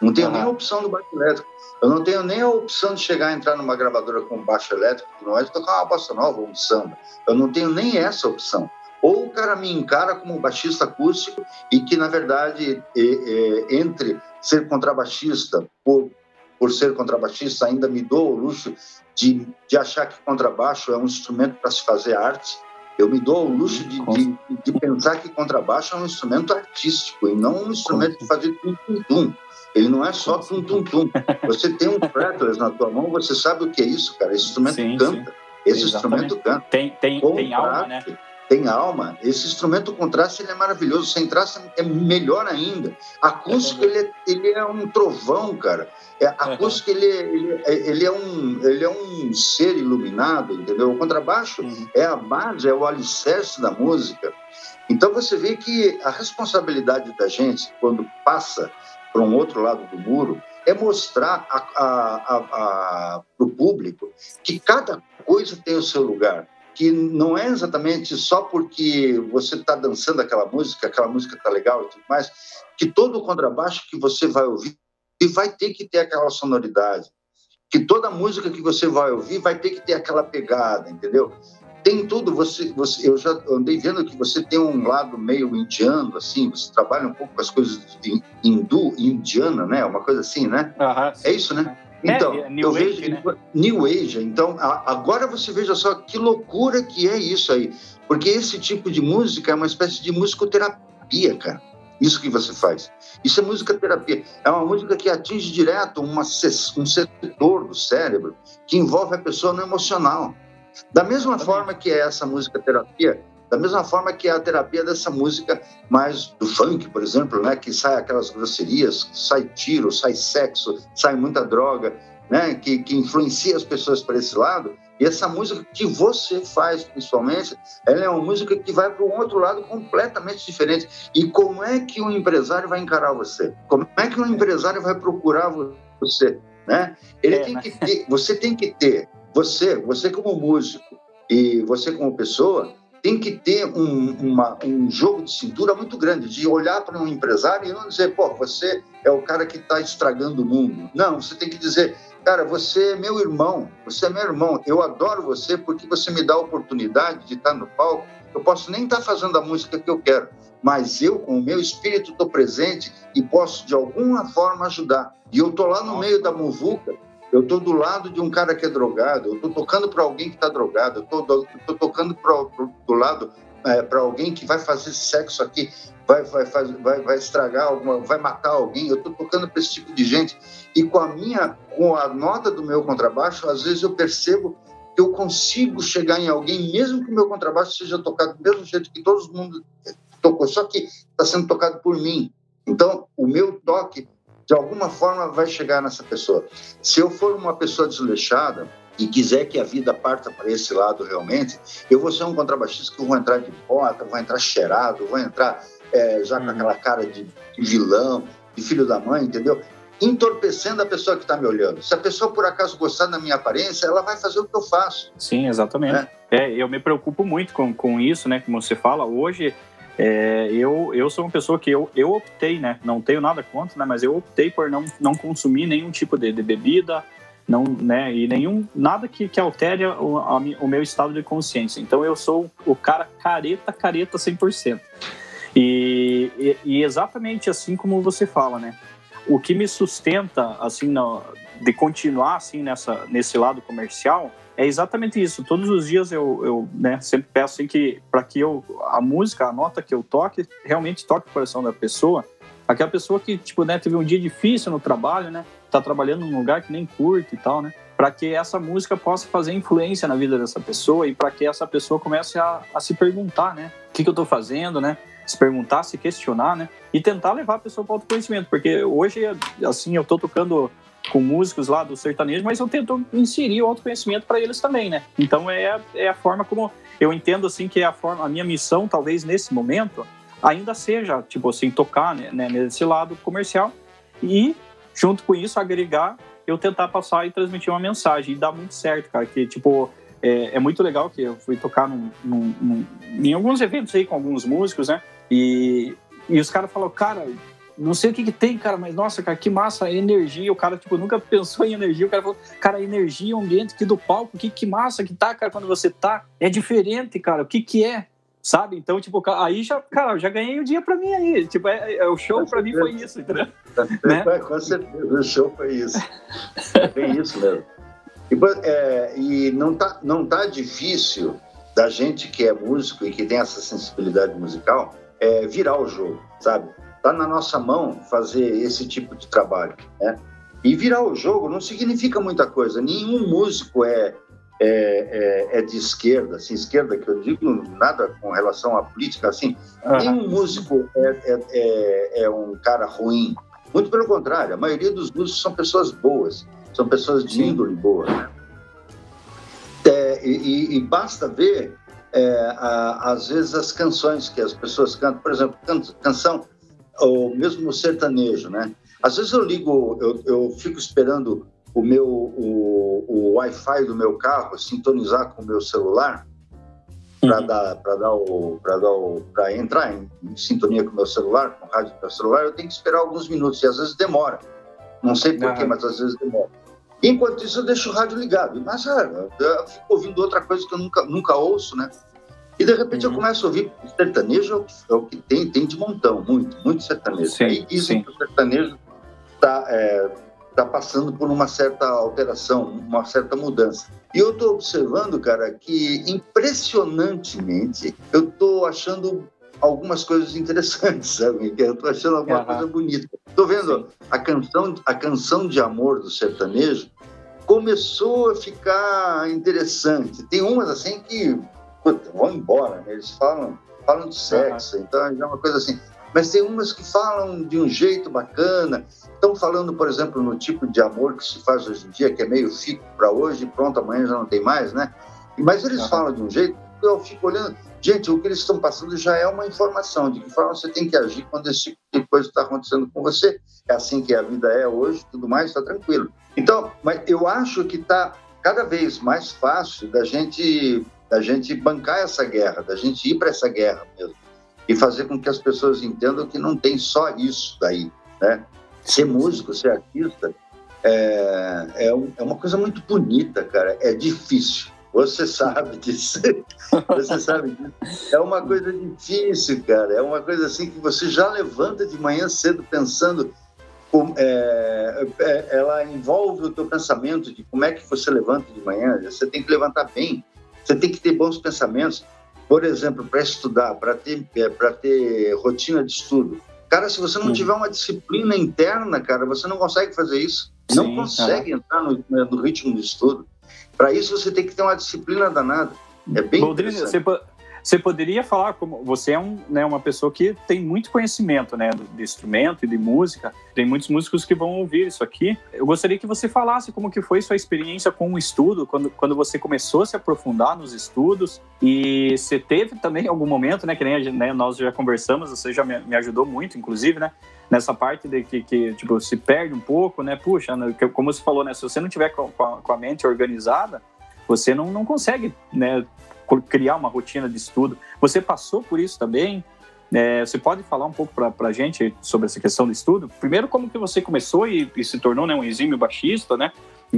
Não tenho uhum. nem a opção do baixo elétrico. Eu não tenho nem a opção de chegar a entrar numa gravadora com baixo elétrico não é de tocar uma bossa nova ou um samba. Eu não tenho nem essa opção. Ou o cara me encara como baixista acústico e que, na verdade, é, é, entre ser contrabaixista, por, por ser contrabaixista, ainda me dou o luxo de, de achar que contrabaixo é um instrumento para se fazer arte. Eu me dou o luxo de, de, de, pensar que contrabaixo é um instrumento artístico e não um instrumento de fazer tum-tum-tum. Ele não é só tum-tum-tum. Você tem um fretless na tua mão, você sabe o que é isso, cara. Esse instrumento sim, canta. Sim. Esse Exatamente. instrumento canta. Tem, tem, tem alma, né? tem alma, esse instrumento com traste ele é maravilhoso, sem traste é melhor ainda. Acústico ele é, ele é um trovão, cara. É, acústico ele, é, ele, é, ele, é um, ele é um ser iluminado, entendeu? O contrabaixo uhum. é a base, é o alicerce da música. Então você vê que a responsabilidade da gente, quando passa para um outro lado do muro, é mostrar para o público que cada coisa tem o seu lugar que não é exatamente só porque você está dançando aquela música, aquela música está legal e tudo mais, que todo o contrabaixo que você vai ouvir vai ter que ter aquela sonoridade, que toda música que você vai ouvir vai ter que ter aquela pegada, entendeu? Tem tudo, você, você, eu já andei vendo que você tem um lado meio indiano, assim, você trabalha um pouco com as coisas hindu, indiana, né? Uma coisa assim, né? Uhum, é isso, né? É, então, é, New eu Age, vejo né? New Age. Então, agora você veja só que loucura que é isso aí. Porque esse tipo de música é uma espécie de musicoterapia, cara. Isso que você faz. Isso é música terapia. É uma música que atinge direto uma, um setor do cérebro que envolve a pessoa no emocional. Da mesma forma que é essa música terapia, da mesma forma que é a terapia dessa música mais do funk, por exemplo, né, que sai aquelas grosserias, sai tiro, sai sexo, sai muita droga, né, que, que influencia as pessoas para esse lado. E essa música que você faz, principalmente, ela é uma música que vai para um outro lado completamente diferente. E como é que um empresário vai encarar você? Como é que um empresário vai procurar você? Né? Ele é, tem né? que ter, você tem que ter, você, você como músico e você como pessoa, tem que ter um, uma, um jogo de cintura muito grande, de olhar para um empresário e não dizer, pô, você é o cara que está estragando o mundo. Não, você tem que dizer, cara, você é meu irmão, você é meu irmão, eu adoro você porque você me dá a oportunidade de estar no palco. Eu posso nem estar fazendo a música que eu quero, mas eu, com o meu espírito, estou presente e posso, de alguma forma, ajudar. E eu estou lá no meio da muvuca eu estou do lado de um cara que é drogado, eu estou tocando para alguém que está drogado, eu estou tocando pro, do lado é, para alguém que vai fazer sexo aqui, vai, vai, vai, vai estragar alguma, vai matar alguém, eu estou tocando para esse tipo de gente. E com a minha, com a nota do meu contrabaixo, às vezes eu percebo que eu consigo chegar em alguém, mesmo que o meu contrabaixo seja tocado do mesmo jeito que todo mundo tocou, só que está sendo tocado por mim. Então, o meu toque de alguma forma vai chegar nessa pessoa. Se eu for uma pessoa desleixada e quiser que a vida parta para esse lado realmente, eu vou ser um contrabaixista que vou entrar de bota, vou entrar cheirado, vou entrar é, já com uhum. aquela cara de, de vilão, de filho da mãe, entendeu? entorpecendo a pessoa que está me olhando. Se a pessoa por acaso gostar da minha aparência, ela vai fazer o que eu faço. Sim, exatamente. Né? É, eu me preocupo muito com, com isso, né? Como você fala, hoje é, eu, eu sou uma pessoa que eu, eu optei, né? Não tenho nada contra, né? Mas eu optei por não, não consumir nenhum tipo de, de bebida, não, né? E nenhum nada que, que altere o, a, o meu estado de consciência. Então eu sou o cara careta, careta 100%. E, e, e exatamente assim como você fala, né? O que me sustenta, assim, no, de continuar assim nessa nesse lado comercial é exatamente isso. Todos os dias eu, eu né, sempre peço assim, que para que eu a música, a nota que eu toque, realmente toque o coração da pessoa. Aquela pessoa que tipo, né, teve um dia difícil no trabalho, né, tá trabalhando num lugar que nem curte e tal, né, para que essa música possa fazer influência na vida dessa pessoa e para que essa pessoa comece a, a se perguntar, né, o que, que eu estou fazendo, né, se perguntar, se questionar, né, e tentar levar a pessoa para o autoconhecimento, porque hoje assim eu estou tocando com músicos lá do sertanejo, mas eu tento inserir o autoconhecimento para eles também, né? Então é, é a forma como eu entendo assim que é a forma, a minha missão talvez nesse momento ainda seja tipo assim tocar né, né, nesse lado comercial e junto com isso agregar eu tentar passar e transmitir uma mensagem e dá muito certo, cara, que tipo é, é muito legal que eu fui tocar num, num, num, em alguns eventos aí com alguns músicos, né? E, e os caras falam, cara, não sei o que, que tem, cara, mas nossa, cara, que massa, energia. O cara, tipo, nunca pensou em energia. O cara falou, cara, energia, ambiente aqui do palco, que, que massa que tá, cara, quando você tá. É diferente, cara, o que que é? Sabe? Então, tipo, aí já, cara, já ganhei o dia pra mim aí. Tipo, é, é o show pra mim foi isso, entendeu? né? <laughs> Com certeza, o show foi isso. É isso mesmo. E, é, e não, tá, não tá difícil da gente que é músico e que tem essa sensibilidade musical é, virar o jogo, sabe? Está na nossa mão fazer esse tipo de trabalho, né? E virar o jogo não significa muita coisa. Nenhum músico é é, é, é, de esquerda, assim, esquerda que eu digo nada com relação à política, assim, uhum. nenhum músico é, é, é, é, um cara ruim. Muito pelo contrário, a maioria dos músicos são pessoas boas, são pessoas de Sim. índole boa. Né? É, e, e, basta ver, a, às vezes, as canções que as pessoas cantam, por exemplo, canção, ou mesmo o sertanejo, né? Às vezes eu ligo, eu, eu fico esperando o meu o, o Wi-Fi do meu carro sintonizar com o meu celular para uhum. dar para dar o para dar o para entrar em, em, sintonia com o meu celular, com o rádio do meu celular, eu tenho que esperar alguns minutos e às vezes demora. Não sei porquê, mas às vezes demora. Enquanto isso, eu deixo o rádio ligado. Mas é, eu fico ouvindo outra coisa que eu nunca, nunca ouço, né? E de repente uhum. eu começo a ouvir sertanejo, é o que tem, tem de montão, muito, muito sertanejo. Sim, dizem sim. que o sertanejo está é, tá passando por uma certa alteração, uma certa mudança. E eu estou observando, cara, que impressionantemente eu estou achando algumas coisas interessantes, <laughs> sabe? Eu estou achando alguma uhum. coisa bonita. Estou vendo a canção, a canção de amor do sertanejo começou a ficar interessante. Tem umas assim que puta, vão embora, né? eles falam, falam de sexo, uhum. então é uma coisa assim mas tem umas que falam de um jeito bacana. Estão falando, por exemplo, no tipo de amor que se faz hoje em dia, que é meio fico para hoje, pronto, amanhã já não tem mais, né? Mas eles uhum. falam de um jeito que eu fico olhando. Gente, o que eles estão passando já é uma informação de que forma você tem que agir quando esse tipo de coisa está acontecendo com você. É assim que a vida é hoje, tudo mais, está tranquilo. Então, mas eu acho que está cada vez mais fácil da gente da gente bancar essa guerra, da gente ir para essa guerra mesmo e fazer com que as pessoas entendam que não tem só isso daí, né? Ser músico, ser artista é, é, é uma coisa muito bonita, cara. É difícil. Você <laughs> sabe disso. Você sabe disso. É uma coisa difícil, cara. É uma coisa assim que você já levanta de manhã cedo pensando. Com, é, é, ela envolve o teu pensamento de como é que você levanta de manhã. Você tem que levantar bem. Você tem que ter bons pensamentos por exemplo, para estudar, para ter, é, ter rotina de estudo. Cara, se você não tiver uma disciplina interna, cara, você não consegue fazer isso. Sim, não consegue entrar no, né, no, ritmo de estudo. Para isso, você tem que ter uma disciplina danada. É bem Boldrini, você, você poderia falar como você é um, né, uma pessoa que tem muito conhecimento, né, de instrumento e de música. Tem muitos músicos que vão ouvir isso aqui. Eu gostaria que você falasse como que foi sua experiência com o estudo, quando, quando você começou a se aprofundar nos estudos e você teve também algum momento, né, que nem né, nós já conversamos, você já me, me ajudou muito, inclusive, né, nessa parte de que, que, tipo, se perde um pouco, né, puxa, né, como você falou, né, se você não tiver com a, com a mente organizada, você não, não consegue né, criar uma rotina de estudo. Você passou por isso também? É, você pode falar um pouco para a gente sobre essa questão do estudo? Primeiro, como que você começou e, e se tornou né, um exímio baixista, né?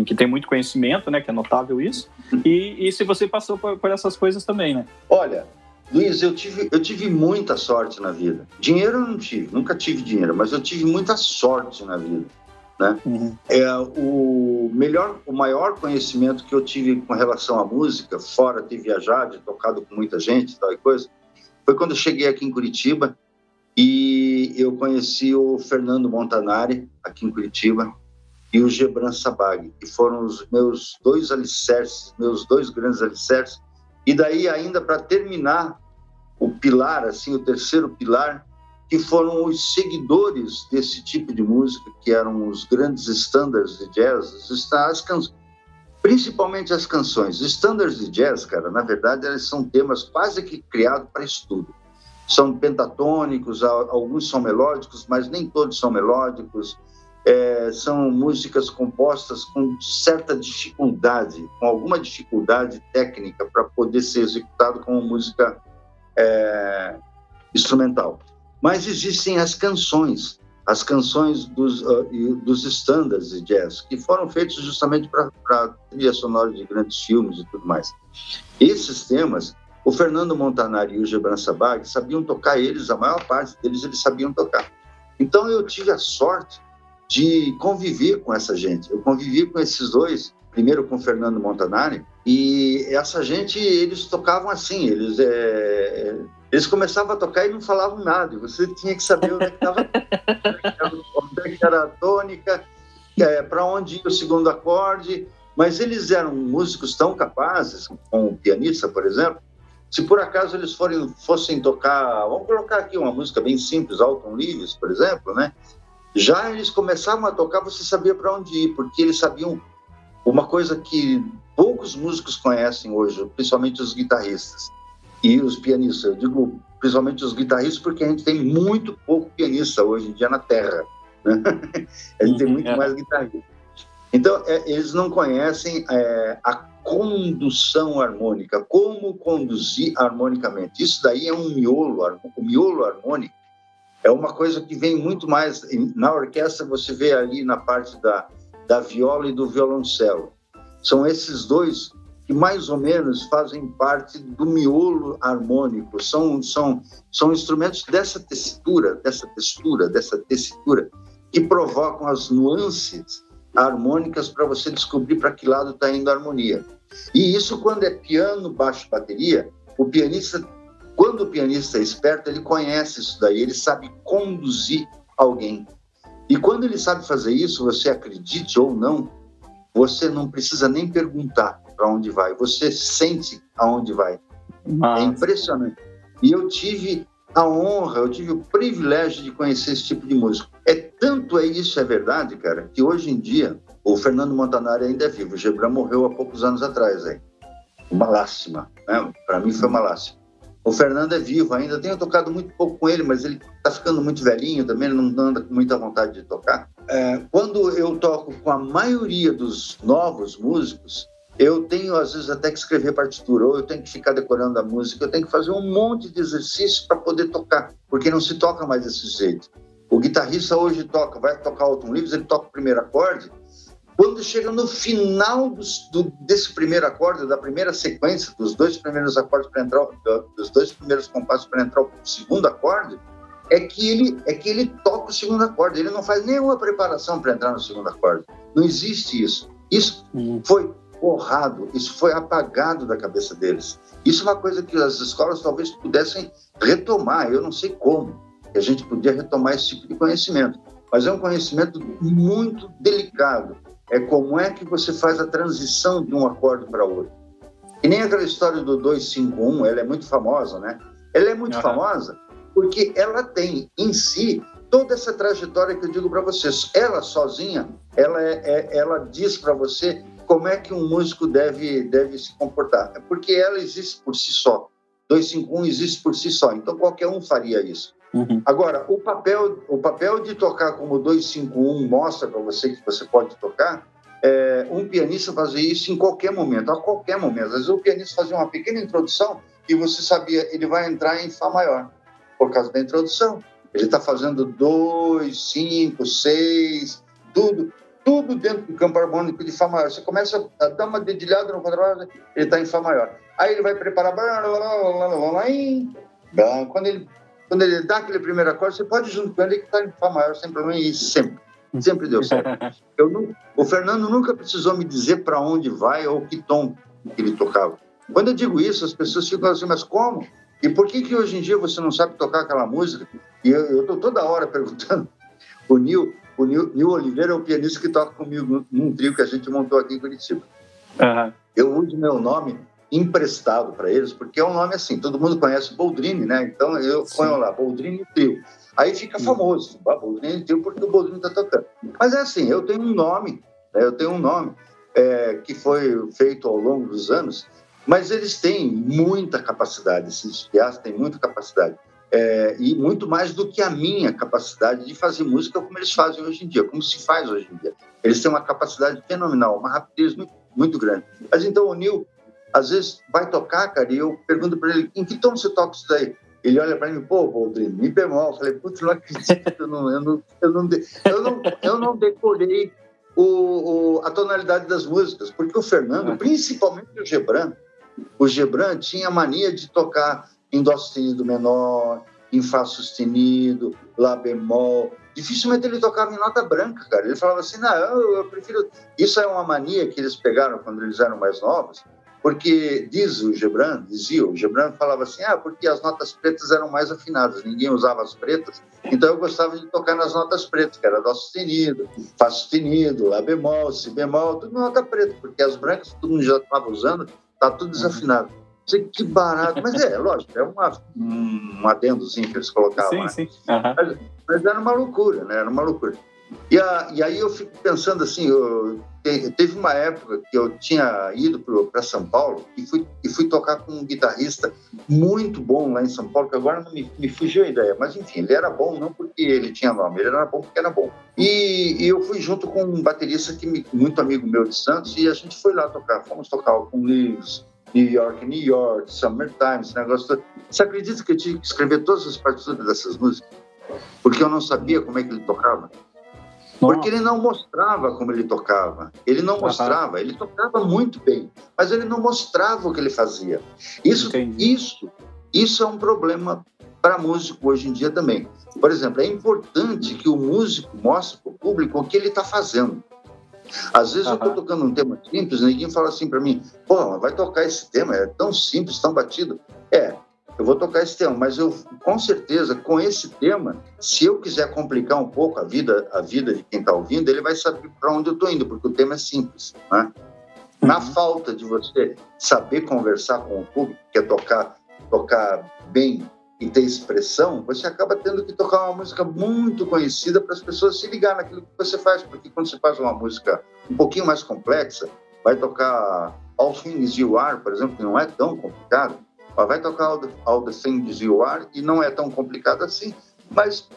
Que tem muito conhecimento, né? Que é notável isso. E, e se você passou por, por, essas coisas também, né? Olha, Luiz, eu tive, eu tive muita sorte na vida. Dinheiro eu não tive, nunca tive dinheiro, mas eu tive muita sorte na vida. Né? Uhum. É, o melhor, o maior conhecimento que eu tive com relação à música, fora ter viajado, tocado com muita gente, tal e coisa, foi quando eu cheguei aqui em Curitiba e eu conheci o Fernando Montanari aqui em Curitiba e o Gebran Sabag, que foram os meus dois alicerces, meus dois grandes alicerces. E daí ainda para terminar o pilar, assim, o terceiro pilar, que foram os seguidores desse tipo de música, que eram os grandes standards de jazz, as canções, principalmente as canções. Standards de jazz, cara, na verdade, eles são temas quase que criados para estudo. São pentatônicos, alguns são melódicos, mas nem todos são melódicos. É, são músicas compostas com certa dificuldade, com alguma dificuldade técnica para poder ser executado como música é, instrumental. Mas existem as canções, as canções dos, uh, dos standards de jazz, que foram feitos justamente para trilha sonora de grandes filmes e tudo mais. Esses temas, o Fernando Montanari e o Gebran Sabag sabiam tocar eles, a maior parte deles eles sabiam tocar. Então eu tive a sorte de conviver com essa gente. Eu convivi com esses dois, primeiro com o Fernando Montanari, e essa gente, eles tocavam assim, eles é, eles começavam a tocar e não falavam nada. Você tinha que saber onde é estava, onde é era a tônica, é, para onde ia o segundo acorde. mas eles eram músicos tão capazes, como o pianista, por exemplo, se por acaso eles forem, fossem tocar, vamos colocar aqui uma música bem simples, Alton Lewis, por exemplo, né? Já eles começavam a tocar, você sabia para onde ir, porque eles sabiam uma coisa que poucos músicos conhecem hoje, principalmente os guitarristas e os pianistas. Eu digo principalmente os guitarristas porque a gente tem muito pouco pianista hoje em dia na Terra. Né? <laughs> A gente tem muito é. mais guitarrista. Então, é, eles não conhecem é, a condução harmônica, como conduzir harmonicamente. Isso daí é um miolo, o miolo harmônico é uma coisa que vem muito mais. Na orquestra, você vê ali na parte da, da viola e do violoncelo. São esses dois que mais ou menos fazem parte do miolo harmônico. São, são, são instrumentos dessa textura, dessa textura, dessa tessitura, que provocam as nuances harmônicas para você descobrir para que lado está indo a harmonia. E isso, quando é piano, baixo, bateria, o pianista, quando o pianista é esperto, ele conhece isso daí, ele sabe conduzir alguém. E quando ele sabe fazer isso, você acredite ou não, você não precisa nem perguntar para onde vai, você sente aonde vai. Nossa. É impressionante. E eu tive a honra, eu tive o privilégio de conhecer esse tipo de músico. É tanto é isso é verdade, cara, que hoje em dia o Fernando Montanari ainda é vivo. O Gebran morreu há poucos anos atrás, aí. Uma lástima, né? Para mim foi uma lástima. O Fernando é vivo ainda, tenho tocado muito pouco com ele, mas ele está ficando muito velhinho também, não anda com muita vontade de tocar. É, quando eu toco com a maioria dos novos músicos, eu tenho às vezes até que escrever partitura, ou eu tenho que ficar decorando a música, eu tenho que fazer um monte de exercício para poder tocar, porque não se toca mais desse jeito. O guitarrista hoje toca, vai tocar Alton Livres, ele toca o primeiro acorde. Quando chega no final do, desse primeiro acorde, da primeira sequência, dos dois primeiros acordes para entrar, dos dois primeiros compassos para entrar o segundo acorde, é que ele é que ele toca o segundo acorde. Ele não faz nenhuma preparação para entrar no segundo acorde. Não existe isso. Isso uhum. foi borrado, isso foi apagado da cabeça deles. Isso é uma coisa que as escolas talvez pudessem retomar, eu não sei como, que a gente podia retomar esse tipo de conhecimento. Mas é um conhecimento muito delicado. É como é que você faz a transição de um acorde para outro. E nem aquela história do 251, ela é muito famosa, né? Ela é muito uhum. famosa porque ela tem em si toda essa trajetória que eu digo para vocês. Ela sozinha, ela, é, é ela diz para você como é que um músico deve, deve se comportar. É porque ela existe por si só. 251 existe por si só, então qualquer um faria isso. Uhum. Agora, o papel, o papel de tocar como 251 mostra para você que você pode tocar, é, um pianista fazer isso em qualquer momento, a qualquer momento. Às vezes o pianista fazia uma pequena introdução e você sabia, ele vai entrar em Fá maior, por causa da introdução. Ele está fazendo dois, cinco, seis, tudo tudo dentro do campo harmônico de Fá maior. Você começa a dar uma dedilhada no contrabaixo, ele está em Fá maior. Aí ele vai preparar. Quando ele, quando ele dá aquele primeiro acorde, você pode junto com ele que está em Fá maior sem problema e sempre. Sempre deu certo. <laughs> Eu não, o Fernando nunca precisou me dizer para onde vai ou que tom que ele tocava. Quando eu digo isso, as pessoas ficam assim, mas como? E por que que hoje em dia você não sabe tocar aquela música? E eu estou toda hora <laughs> perguntando. O Nil, o Nil, Nil, Oliveira é o pianista que toca comigo num trio que a gente montou aqui em Curitiba. Uhum. Eu uso meu nome emprestado para eles, porque é um nome assim, todo mundo conhece Boldrini, né? Então eu Sim. ponho lá, Boldrini Trio. Aí fica famoso, Boldrini Trio, porque o Boldrini está tocando. Mas é assim, eu tenho um nome, né? eu tenho um nome é, que foi feito ao longo dos anos, mas eles têm muita capacidade, esses piaços têm muita capacidade é, e muito mais do que a minha capacidade de fazer música como eles fazem hoje em dia, como se faz hoje em dia. Eles têm uma capacidade fenomenal, uma rapidez muito, muito grande. Mas então o Neil, às vezes, vai tocar, cara, e eu pergunto para ele, em que tom você toca isso daí? Ele olha para mim, pô, Boldrini, me bemol. Eu falei, putz, não acredito, eu não, eu não, eu não, eu não, eu não decorei o, o, a tonalidade das músicas, porque o Fernando, principalmente o Gebran, o Gebran tinha mania de tocar em Dó sustenido menor, em Fá sustenido, Lá bemol. Dificilmente ele tocava em nota branca, cara. Ele falava assim: não, eu, eu prefiro. Isso é uma mania que eles pegaram quando eles eram mais novos, porque diz o Gebran, dizia o Gebran, falava assim, ah, porque as notas pretas eram mais afinadas, ninguém usava as pretas, então eu gostava de tocar nas notas pretas, que era dó sustenido, fá sustenido, lá bemol, si bemol, tudo nota preta, porque as brancas todo mundo já estava usando, tá tudo desafinado. Sei que barato, mas é, <laughs> lógico, é uma, um adendozinho que eles colocavam. Sim, né? sim. Uhum. Mas, mas era uma loucura, né? Era uma loucura. E, a, e aí eu fico pensando assim, eu, teve uma época que eu tinha ido para São Paulo e fui, e fui tocar com um guitarrista muito bom lá em São Paulo, que agora não me, me fugiu a ideia, mas enfim, ele era bom não porque ele tinha nome, ele era bom porque era bom. E, e eu fui junto com um baterista que me, muito amigo meu de Santos e a gente foi lá tocar, fomos tocar com Leaves, New York, New York, Summertime, esse negócio todo. Você acredita que eu tive que escrever todas as partituras dessas músicas? Porque eu não sabia como é que ele tocava. Porque ele não mostrava como ele tocava. Ele não mostrava. Ele tocava muito bem, mas ele não mostrava o que ele fazia. Isso, isso, isso é um problema para músico hoje em dia também. Por exemplo, é importante que o músico mostre para o público o que ele está fazendo. Às vezes uhum. eu estou tocando um tema simples, ninguém fala assim para mim, pô, vai tocar esse tema, é tão simples, tão batido. É, eu vou tocar esse tema, mas eu com certeza com esse tema, se eu quiser complicar um pouco a vida a vida de quem está ouvindo, ele vai saber para onde eu estou indo, porque o tema é simples, né? Na uhum. falta de você saber conversar com o público, que é tocar tocar bem e ter expressão, você acaba tendo que tocar uma música muito conhecida para as pessoas se ligar naquilo que você faz, porque quando você faz uma música um pouquinho mais complexa, vai tocar All Things You Are, por exemplo, que não é tão complicado, vai tocar All You Are e não é tão complicado assim, mas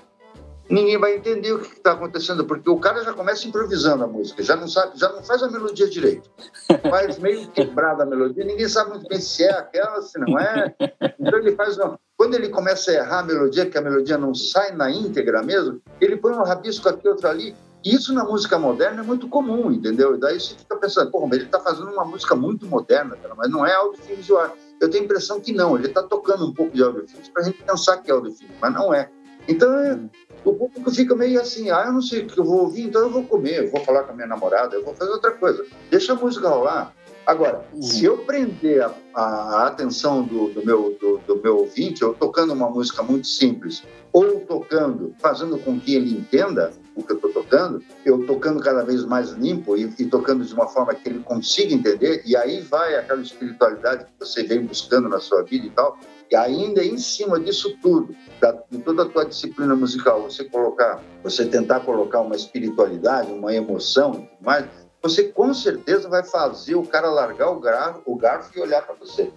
ninguém vai entender o que está acontecendo, porque o cara já começa improvisando a música, já não sabe, já não faz a melodia direito, <laughs> faz meio quebrada a melodia, ninguém sabe muito bem se é aquela, se não é. Então ele faz uma... Quando ele começa a errar a melodia, que a melodia não sai na íntegra mesmo, ele põe um rabisco aqui, outro ali. Isso na música moderna é muito comum, entendeu? E daí você fica pensando, pô, mas ele está fazendo uma música muito moderna, cara, mas não é audiovisual. Eu tenho a impressão que não, ele está tocando um pouco de audiofilmes para a gente pensar que é audiofilme, mas não é. Então, é, o público fica meio assim, ah, eu não sei o que eu vou ouvir, então eu vou comer, eu vou falar com a minha namorada, eu vou fazer outra coisa. Deixa a música rolar. Agora, uhum. se eu prender a, a atenção do, do, meu, do, do, meu ouvinte, eu tocando uma música muito simples, ou tocando, fazendo com que ele entenda o que eu estou tocando, eu tocando cada vez mais limpo e, e, tocando de uma forma que ele consiga entender, e aí vai aquela espiritualidade que você vem buscando na sua vida e tal, e ainda em cima disso tudo, da, de toda a tua disciplina musical, você colocar, você tentar colocar uma espiritualidade, uma emoção e tudo mais, você com certeza vai fazer o cara largar o, garfo, o garfo e olhar para você.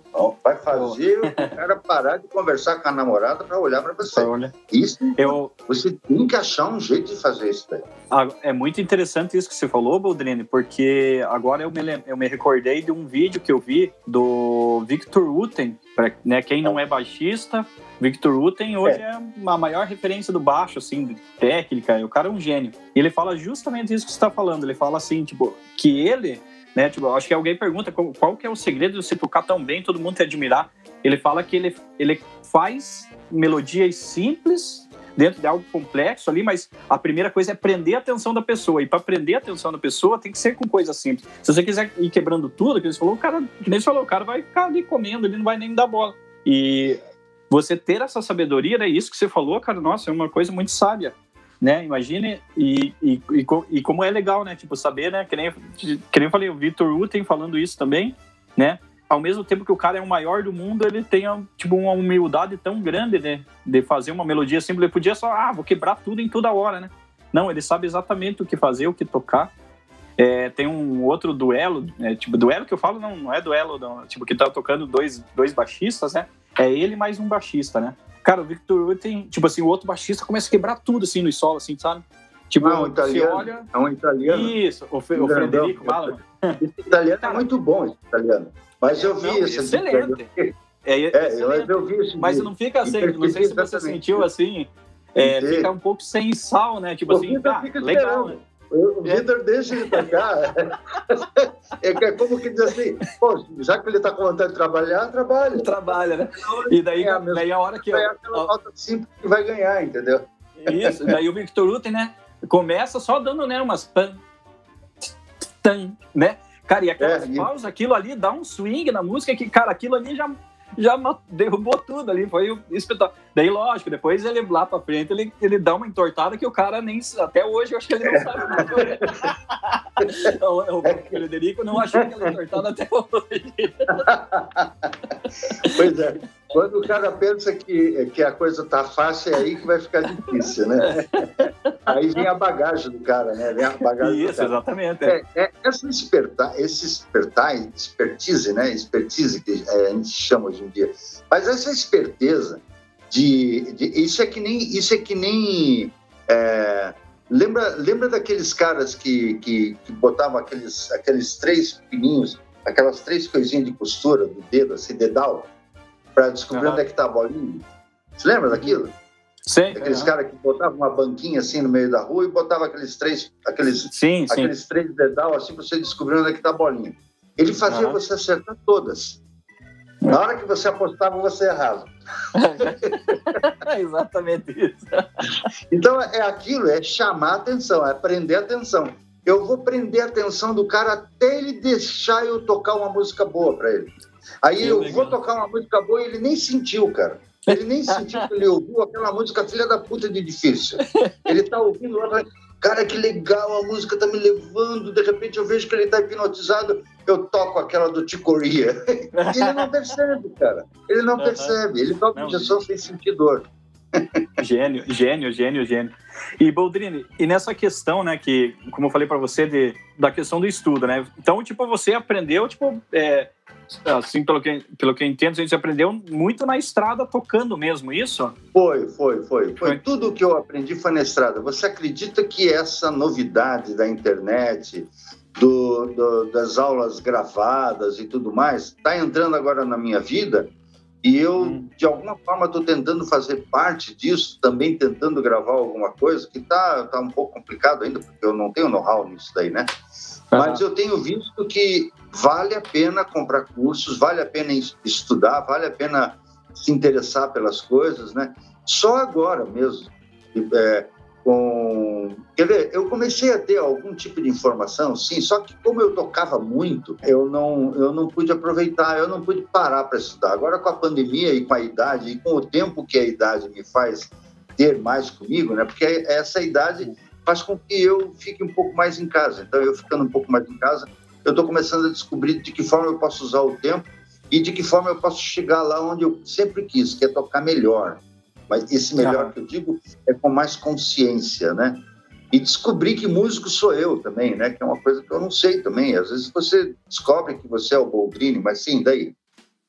Vai fazer o cara parar de conversar com a namorada para olhar para você. Isso, eu... você tem que achar um jeito de fazer isso daí. Ah, é muito interessante isso que você falou, Baldrini, porque agora eu me, eu me recordei de um vídeo que eu vi do Victor Uten, né, quem não é baixista, Victor Uten hoje é. é a maior referência do baixo, assim, técnica, o cara é um gênio. E ele fala justamente isso que você está falando, ele fala assim, tipo, que ele, né, tipo, acho que alguém pergunta qual, qual que é o segredo de você tocar tão bem, todo mundo te admirar. Ele fala que ele, ele faz melodias simples dentro de algo complexo ali, mas a primeira coisa é prender a atenção da pessoa. E para prender a atenção da pessoa tem que ser com coisa simples. Se você quiser ir quebrando tudo, que eles falou, o cara, que nem falou, o cara vai ficar ali comendo, ele não vai nem dar bola. E você ter essa sabedoria, é isso que você falou, cara, nossa, é uma coisa muito sábia, né? Imagine, e, e, e, e como é legal, né? Tipo, saber, né? Que nem, que nem eu falei, o Victor Uten falando isso também, né? Ao mesmo tempo que o cara é o maior do mundo, ele tem, tipo, uma humildade tão grande, né? De fazer uma melodia simples. Ele podia só, ah, vou quebrar tudo em toda hora, né? Não, ele sabe exatamente o que fazer, o que tocar. É, tem um outro duelo, é, tipo, duelo que eu falo não, não é duelo, não, tipo, que tá tocando dois, dois baixistas, né? É ele mais um baixista, né? Cara, o Victor tem, tipo assim, o outro baixista começa a quebrar tudo assim no solo, assim, sabe? Tipo, ah, um italiano. Olha... É um italiano. Isso, o, Fe, o Frederico fala. Esse italiano é muito bom, esse italiano. Mas eu vi esse. Excelente. É, é, excelente. eu vi esse. Mas não fica assim, não sei se você sentiu assim, é, fica um pouco sem sal, né? Tipo assim, tá, legal, né? O Vitor deixa ele tocar. É, é como que diz assim, pô, já que ele está com vontade de trabalhar, trabalha. Trabalha, né? E daí, é, daí a hora que... É ó, nota simples que vai ganhar, entendeu? Isso, daí o Victor Uten, né, começa só dando, né, umas pan, tan, né? Cara, e aquelas é, pausas, e... aquilo ali dá um swing na música que, cara, aquilo ali já já derrubou tudo ali, foi espetáculo. Daí, lógico, depois ele lá pra frente, ele, ele dá uma entortada que o cara nem. Até hoje eu acho que ele não sabe nada. o, <laughs> o Frederico não achou aquela entortada até hoje. pois é. Quando o cara pensa que, que a coisa tá fácil, é aí que vai ficar difícil, né? <laughs> Aí vem a bagagem do cara, né? Vem a bagagem Isso, exatamente. É, é, essa espertar, esse espertar, expertise, né? Expertise que é, a gente chama hoje em dia. Mas essa esperteza de, de isso é que nem isso é que nem é, lembra lembra daqueles caras que, que, que botavam aqueles aqueles três pininhos, aquelas três coisinhas de costura do dedo, assim, dedal, para descobrir uhum. onde é que tá a bolinha. Você lembra daquilo? Sim. Aqueles uhum. caras que botavam uma banquinha assim no meio da rua e botavam aqueles três, aqueles, sim, aqueles sim. três dedal assim para você descobrir onde é que tá a bolinha. Ele fazia uhum. você acertar todas. Na hora que você apostava, você errava. <laughs> Exatamente isso. Então é aquilo, é chamar a atenção, é prender a atenção. Eu vou prender a atenção do cara até ele deixar eu tocar uma música boa para ele. Aí que eu legal. vou tocar uma música boa e ele nem sentiu, cara. Ele nem sentiu que ele ouviu aquela música filha da puta de difícil. Ele tá ouvindo lá, cara, que legal, a música tá me levando, de repente eu vejo que ele tá hipnotizado, eu toco aquela do Ticoria. <laughs> ele não percebe, cara. Ele não uhum. percebe. Ele toca não, injeção sem sentir dor. Gênio, gênio, gênio, gênio. E Boldrini, e nessa questão, né, que, como eu falei para você, de, da questão do estudo, né? Então, tipo, você aprendeu, tipo, é, assim, pelo que, pelo que eu entendo, a gente aprendeu muito na estrada tocando mesmo, isso? Foi, foi, foi. Foi, tudo que eu aprendi foi na estrada. Você acredita que essa novidade da internet, do, do, das aulas gravadas e tudo mais, está entrando agora na minha vida? E eu, hum. de alguma forma, estou tentando fazer parte disso, também tentando gravar alguma coisa, que está tá um pouco complicado ainda, porque eu não tenho know-how nisso daí, né? Uhum. Mas eu tenho visto que vale a pena comprar cursos, vale a pena estudar, vale a pena se interessar pelas coisas, né? Só agora mesmo, é, com. Quer ver, eu comecei a ter algum tipo de informação, sim, só que como eu tocava muito, eu não, eu não pude aproveitar, eu não pude parar para estudar. Agora, com a pandemia e com a idade, e com o tempo que a idade me faz ter mais comigo, né? Porque essa idade faz com que eu fique um pouco mais em casa. Então, eu ficando um pouco mais em casa, eu estou começando a descobrir de que forma eu posso usar o tempo e de que forma eu posso chegar lá onde eu sempre quis, que é tocar melhor. Mas esse melhor que eu digo é com mais consciência, né? E descobrir que músico sou eu também, né? Que é uma coisa que eu não sei também. Às vezes você descobre que você é o Boldrini, mas sim, daí.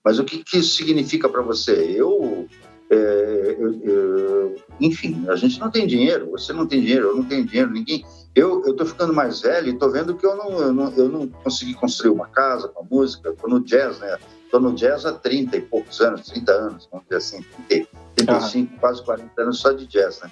Mas o que, que isso significa para você? Eu, é, eu, eu, enfim, a gente não tem dinheiro. Você não tem dinheiro, eu não tenho dinheiro. Ninguém. Eu tô ficando mais velho e tô vendo que eu não eu não, eu não consegui construir uma casa com a música. Tô no jazz, né? Tô no jazz há 30 e poucos anos, 30 anos, vamos dizer assim, 30, 35, ah. quase 40 anos só de jazz, né?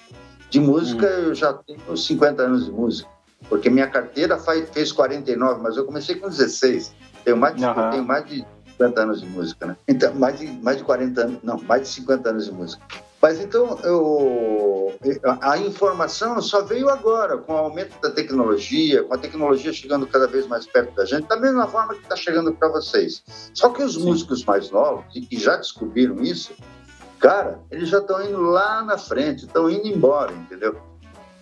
De música, hum. eu já tenho 50 anos de música, porque minha carteira faz, fez 49, mas eu comecei com 16. Tenho mais de, uhum. tenho mais de 50 anos de música, né? Então, mais de, mais de 40 anos, não, mais de 50 anos de música. Mas então, eu, a informação só veio agora, com o aumento da tecnologia, com a tecnologia chegando cada vez mais perto da gente, da mesma forma que está chegando para vocês. Só que os Sim. músicos mais novos, e que já descobriram isso, cara, eles já estão indo lá na frente, estão indo embora, entendeu?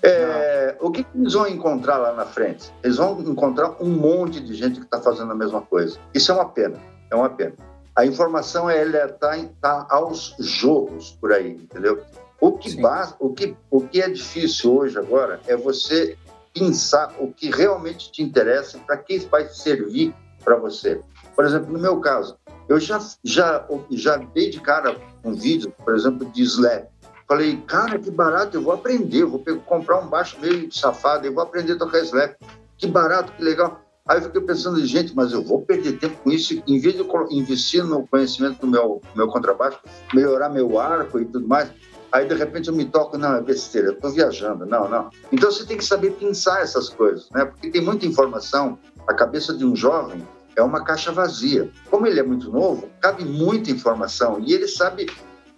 É, o que, que, eles vão encontrar lá na frente? Eles vão encontrar um monte de gente que está fazendo a mesma coisa. Isso é uma pena, é uma pena. A informação ela está tá aos jogos por aí, entendeu? O que, basta, o, que, o que é difícil hoje agora é você pensar o que realmente te interessa, para que vai servir para você. Por exemplo, no meu caso, eu já, já, já dei de cara um vídeo, por exemplo, de slap. Falei, cara, que barato, eu vou aprender, eu vou comprar um baixo meio safado, eu vou aprender a tocar slap. Que barato, que legal. Aí eu fiquei pensando, gente, mas eu vou perder tempo com isso, em vez de eu investir no conhecimento do meu, meu contrabaixo, melhorar meu arco e tudo mais, aí de repente eu me toco, não, é besteira, eu estou viajando, não, não. Então você tem que saber pensar essas coisas, né? Porque tem muita informação, a cabeça de um jovem é uma caixa vazia. Como ele é muito novo, cabe muita informação e ele sabe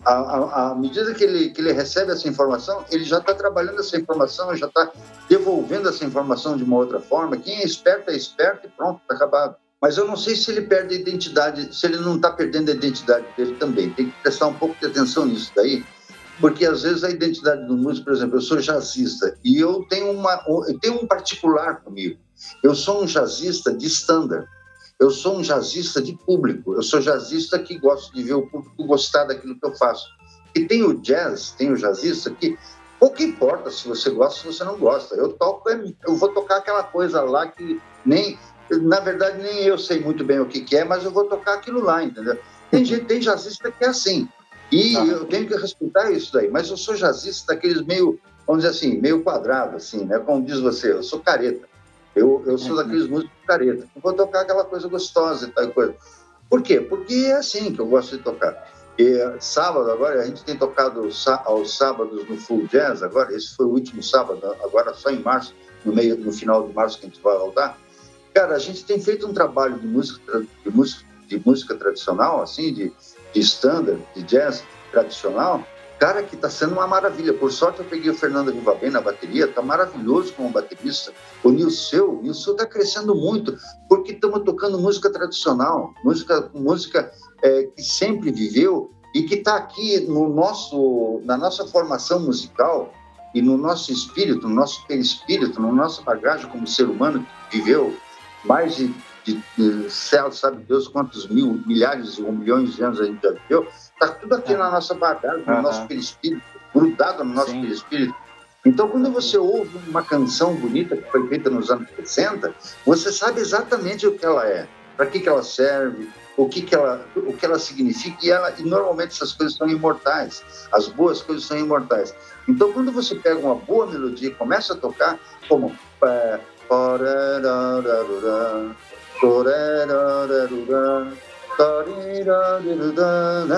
à, medida que ele, que ele recebe essa informação, ele já está trabalhando essa informação, já está devolvendo essa informação de uma outra forma. Quem é esperto é esperto e pronto, está acabado. Mas eu não sei se ele perde a identidade, se ele não está perdendo a identidade dele também. Tem que prestar um pouco de atenção nisso daí, porque às vezes a identidade do músico, por exemplo, eu sou jazzista e eu tenho, uma, eu tenho um particular comigo. Eu sou um jazzista de standard. Eu sou um jazzista de público, eu sou jazzista que gosto de ver o público gostar daquilo que eu faço. E tem o jazz, tem o jazzista que pouco importa se você gosta ou se você não gosta. Eu toco, eu vou tocar aquela coisa lá que nem, na verdade, nem eu sei muito bem o que, que é, mas eu vou tocar aquilo lá, entendeu? Tem <laughs> gente, tem jazzista que é assim. E ah. eu tenho que respeitar isso daí. Mas eu sou jazzista daqueles meio, vamos dizer assim, meio quadrado, assim, né? Como diz você, eu sou careta. Eu, eu sou uhum. daqueles músicos careta. Vou tocar aquela coisa gostosa e tal coisa. Por quê? Porque é assim que eu gosto de tocar. E sábado agora, a gente tem tocado aos sábados no Full Jazz, agora, esse foi o último sábado, agora só em março, no meio, no final de março que a gente vai voltar. Cara, a gente tem feito um trabalho de música, de música, de música tradicional, assim, de, de standard, de jazz tradicional, Cara, que está sendo uma maravilha. Por sorte, eu peguei o Fernando Rivabem na bateria, está maravilhoso como baterista. O Nilceu, o Nilceu está crescendo muito, porque estamos tocando música tradicional, música, música é, que sempre viveu e que está aqui no nosso, na nossa formação musical e no nosso espírito, no nosso perispírito, no nosso bagagem como ser humano que viveu mais de, de, de céu, sabe Deus quantos mil, milhares ou milhões de anos a gente já viveu Está tudo aqui é. na nossa bagagem, no uhum. nosso perispírito, grudado no nosso Sim. perispírito. Então, quando você ouve uma canção bonita que foi feita nos anos 60, você sabe exatamente o que ela é, para que, que ela serve, o que, que, ela, o que ela significa, e, ela, e normalmente essas coisas são imortais, as boas coisas são imortais. Então, quando você pega uma boa melodia e começa a tocar, como.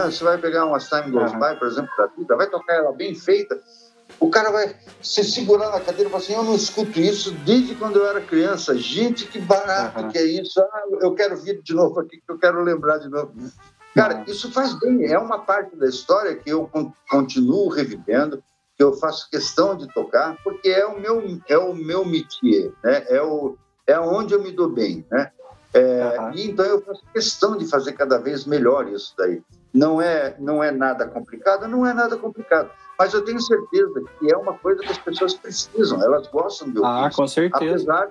Você vai pegar uma Time Goes. By, por exemplo, da vida, vai tocar ela bem feita, o cara vai se segurar na cadeira e falar assim: Eu não escuto isso desde quando eu era criança. Gente, que barato uhum. que é isso. Ah, eu quero vir de novo aqui, que eu quero lembrar de novo. Cara, isso faz bem. É uma parte da história que eu continuo revivendo, que eu faço questão de tocar, porque é o meu, é o meu métier, né? é, o, é onde eu me dou bem. Né? É, uhum. E então eu faço questão de fazer cada vez melhor isso daí. Não é, não é nada complicado, não é nada complicado. Mas eu tenho certeza que é uma coisa que as pessoas precisam, elas gostam de ouvir. Ah, com certeza. Apesar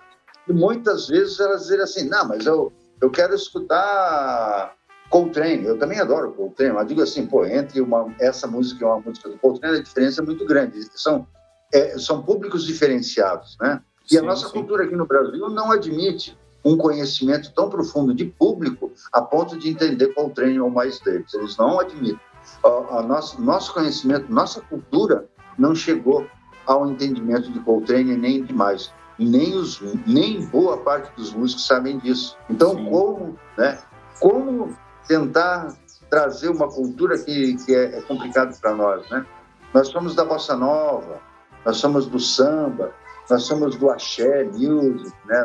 de muitas vezes elas dizerem assim, não, mas eu, eu quero escutar Coltrane. Eu também adoro Coltrane, mas digo assim, pô, entre uma, essa música e uma música do Coltrane, a diferença é muito grande. São, é, são públicos diferenciados, né? E sim, a nossa sim. cultura aqui no Brasil não admite um conhecimento tão profundo de público a ponto de entender qual treino ou mais deles. Eles não admitem. A, a nosso, nosso conhecimento, nossa cultura não chegou ao entendimento de Coltrane nem demais. Nem, os, nem boa parte dos músicos sabem disso. Então, Sim. como, né, como tentar trazer uma cultura que, que é, é complicado para nós, né? Nós somos da bossa nova, nós somos do samba, nós somos do axé, music, né?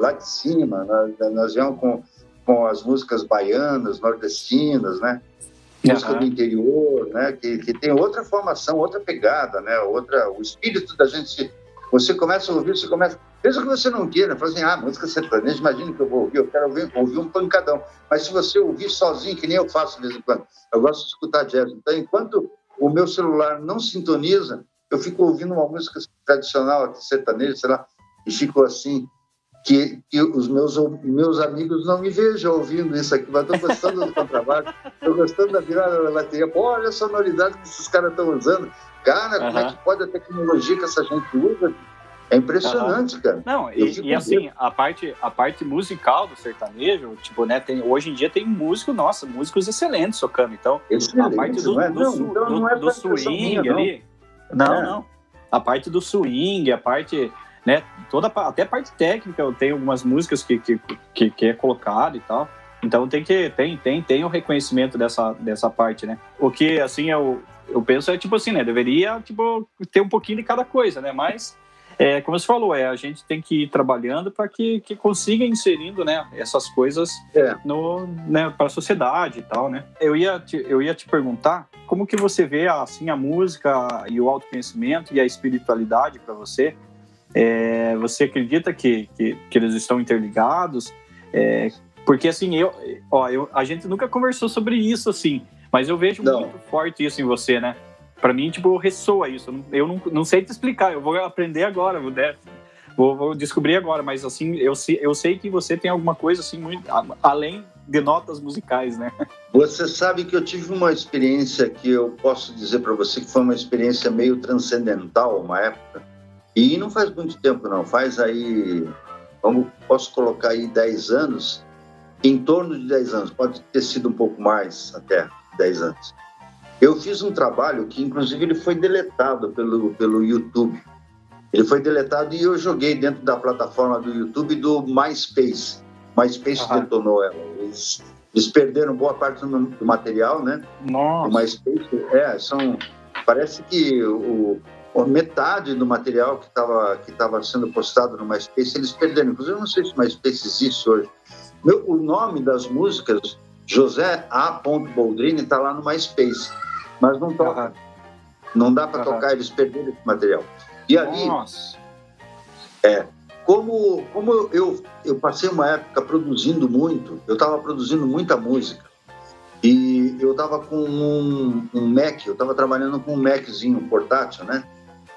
lá de cima, nós, nós viemos com, com as músicas baianas, nordestinas, né? Música uhum. do interior, né? Que, que tem outra formação, outra pegada, né? Outra, o espírito da gente. Você começa a ouvir, você começa. Mesmo que você não queira, fala assim, ah, música sertaneja, imagina que eu vou ouvir, eu quero ouvir, ouvir um pancadão. Mas se você ouvir sozinho, que nem eu faço de vez em quando, eu gosto de escutar jazz. Então, enquanto o meu celular não sintoniza, eu fico ouvindo uma música tradicional sertaneja, sei lá, e fico assim, que, que os meus, meus amigos não me vejam ouvindo isso aqui, mas estou gostando do contrabaixo, estou gostando da virada da bateria. Pô, olha a sonoridade que esses caras estão usando. Cara, como é que pode a tecnologia que essa gente usa? É impressionante, cara. Não, e, e assim, a parte, a parte musical do sertanejo, tipo, né, tem, hoje em dia tem músico, nossa, músicos excelentes tocando. Então, Excelente, a parte do, não é? do, não, então não é do swing minha, ali. Não, é. não. A parte do swing, a parte, né, toda até a parte técnica, eu tenho algumas músicas que, que, que, que é colocado e tal. Então tem que tem tem tem o reconhecimento dessa dessa parte, né? O que assim eu eu penso é tipo assim, né? Deveria tipo ter um pouquinho de cada coisa, né? Mas é, como você falou, é, a gente tem que ir trabalhando para que, que consiga inserindo né, essas coisas é. no, né, para a sociedade e tal, né? Eu ia, te, eu ia te perguntar como que você vê assim, a música e o autoconhecimento e a espiritualidade para você. É, você acredita que, que, que, eles estão interligados? É, porque assim, eu, ó, eu, a gente nunca conversou sobre isso assim, mas eu vejo Não. muito forte isso em você, né? Para mim, tipo, ressoa isso. Eu não, não sei te explicar, eu vou aprender agora, vou, vou, vou descobrir agora, mas assim, eu, eu sei que você tem alguma coisa assim, muito, além de notas musicais, né? Você sabe que eu tive uma experiência que eu posso dizer para você que foi uma experiência meio transcendental, uma época, e não faz muito tempo não, faz aí, vamos, posso colocar aí 10 anos, em torno de 10 anos, pode ter sido um pouco mais até 10 anos eu fiz um trabalho que, inclusive, ele foi deletado pelo, pelo YouTube. Ele foi deletado e eu joguei dentro da plataforma do YouTube do MySpace. MySpace uhum. detonou ela. Eles, eles, perderam boa parte do, do material, né? Nossa. O MySpace, é, são... Parece que o, o metade do material que estava que tava sendo postado no MySpace, eles perderam. Inclusive, eu não sei se o MySpace existe hoje. Meu, o nome das músicas, José A. Boldrini, está lá no MySpace mas não toca. Uhum. Não dá para uhum. tocar, eles perderam esse material. E ali, Nossa. é, como, como eu, eu passei uma época produzindo muito, eu estava produzindo muita música, e eu estava com um, um, Mac, eu estava trabalhando com um Maczinho portátil, né?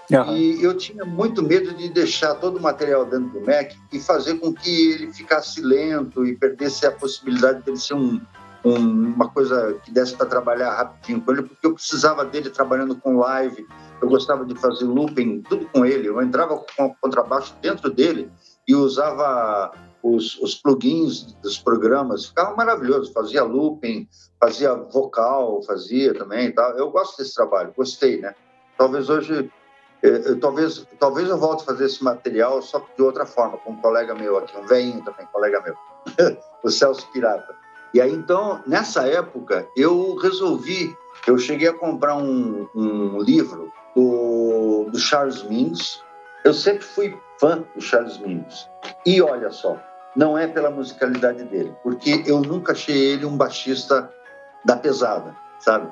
Uhum. E eu tinha muito medo de deixar todo o material dentro do Mac e fazer com que ele ficasse lento e perdesse a possibilidade de ele ser um, um, uma coisa que desse para trabalhar rapidinho com ele, porque eu precisava dele trabalhando com live, eu gostava de fazer looping, tudo com ele. Eu entrava com o contrabaixo dentro dele e usava os, os plugins dos programas, ficava maravilhoso. Fazia looping, fazia vocal, fazia também tal. Eu gosto desse trabalho, gostei, né? Talvez hoje eh, talvez, talvez eu volte a fazer esse material só de outra forma, com um colega meu aqui, um velhinho também, colega meu, <laughs> o Celso Pirata. E aí, então, nessa época, eu resolvi, eu cheguei a comprar um, um livro do, do Charles Mingus. Eu sempre fui fã do Charles Mingus. E olha só, não é pela musicalidade dele, porque eu nunca achei ele um baixista da pesada, sabe?